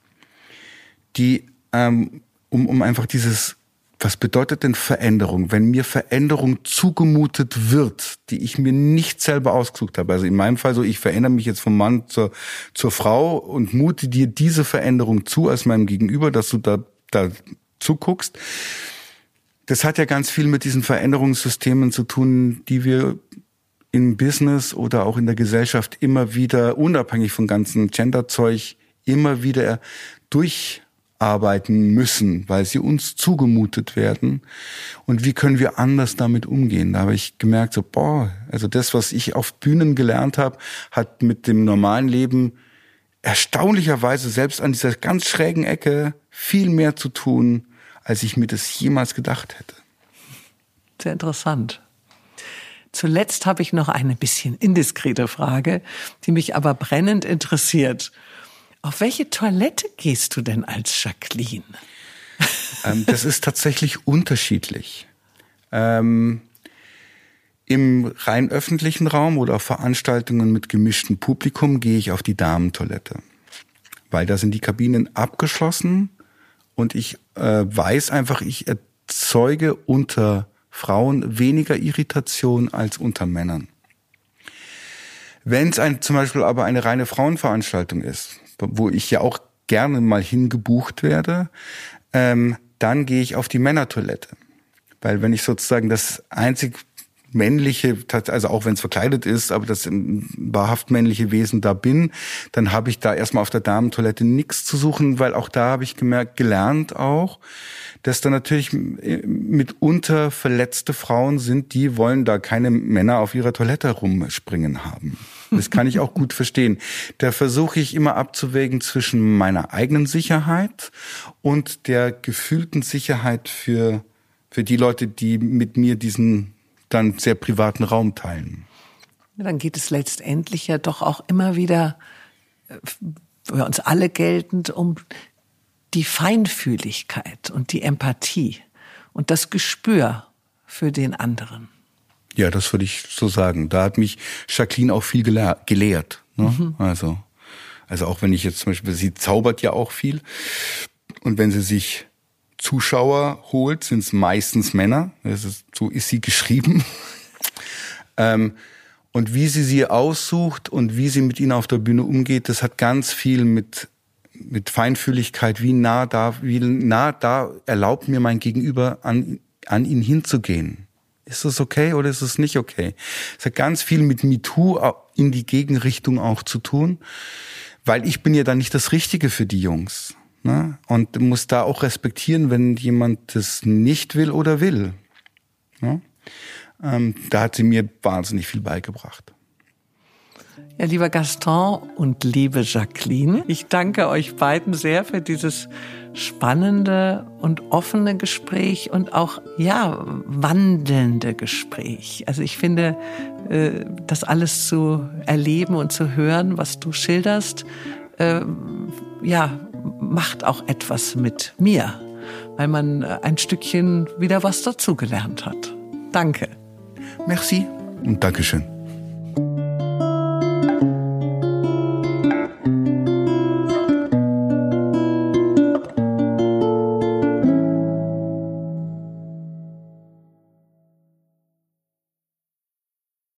die ähm, um, um einfach dieses was bedeutet denn Veränderung? Wenn mir Veränderung zugemutet wird, die ich mir nicht selber ausgesucht habe. Also in meinem Fall so, ich verändere mich jetzt vom Mann zur, zur Frau und mute dir diese Veränderung zu als meinem Gegenüber, dass du da, da zuguckst. Das hat ja ganz viel mit diesen Veränderungssystemen zu tun, die wir im Business oder auch in der Gesellschaft immer wieder, unabhängig von ganzen Genderzeug, immer wieder durch arbeiten müssen, weil sie uns zugemutet werden. Und wie können wir anders damit umgehen? Da habe ich gemerkt, so, boah, also das, was ich auf Bühnen gelernt habe, hat mit dem normalen Leben erstaunlicherweise selbst an dieser ganz schrägen Ecke viel mehr zu tun, als ich mir das jemals gedacht hätte. Sehr interessant. Zuletzt habe ich noch eine bisschen indiskrete Frage, die mich aber brennend interessiert. Auf welche Toilette gehst du denn als Jacqueline? Ähm, das ist tatsächlich unterschiedlich. Ähm, Im rein öffentlichen Raum oder auf Veranstaltungen mit gemischtem Publikum gehe ich auf die Damentoilette, weil da sind die Kabinen abgeschlossen und ich äh, weiß einfach, ich erzeuge unter Frauen weniger Irritation als unter Männern. Wenn es zum Beispiel aber eine reine Frauenveranstaltung ist, wo ich ja auch gerne mal hingebucht werde, ähm, dann gehe ich auf die Männertoilette. Weil wenn ich sozusagen das einzig männliche, also auch wenn es verkleidet ist, aber das wahrhaft männliche Wesen da bin, dann habe ich da erstmal auf der Damentoilette nichts zu suchen, weil auch da habe ich gemerkt, gelernt auch, dass da natürlich mitunter verletzte Frauen sind, die wollen da keine Männer auf ihrer Toilette rumspringen haben. Das kann ich auch gut verstehen. Da versuche ich immer abzuwägen zwischen meiner eigenen Sicherheit und der gefühlten Sicherheit für, für die Leute, die mit mir diesen dann sehr privaten Raum teilen. Dann geht es letztendlich ja doch auch immer wieder äh, für uns alle geltend um die Feinfühligkeit und die Empathie und das Gespür für den anderen. Ja, das würde ich so sagen. Da hat mich Jacqueline auch viel gelehrt. Ne? Mhm. Also, also auch wenn ich jetzt zum Beispiel, sie zaubert ja auch viel. Und wenn sie sich Zuschauer holt, sind es meistens Männer. Ist, so ist sie geschrieben. ähm, und wie sie sie aussucht und wie sie mit ihnen auf der Bühne umgeht, das hat ganz viel mit mit Feinfühligkeit, wie nah da, wie nah da erlaubt mir mein Gegenüber an, an ihn hinzugehen. Ist das okay oder ist es nicht okay? Es hat ganz viel mit MeToo in die Gegenrichtung auch zu tun, weil ich bin ja dann nicht das Richtige für die Jungs. Ne? Und muss da auch respektieren, wenn jemand das nicht will oder will. Ne? Ähm, da hat sie mir wahnsinnig viel beigebracht. Ja, lieber Gaston und liebe Jacqueline, ich danke euch beiden sehr für dieses spannende und offene Gespräch und auch, ja, wandelnde Gespräch. Also ich finde, äh, das alles zu erleben und zu hören, was du schilderst, äh, ja, macht auch etwas mit mir, weil man äh, ein Stückchen wieder was dazugelernt hat. Danke. Merci und Dankeschön.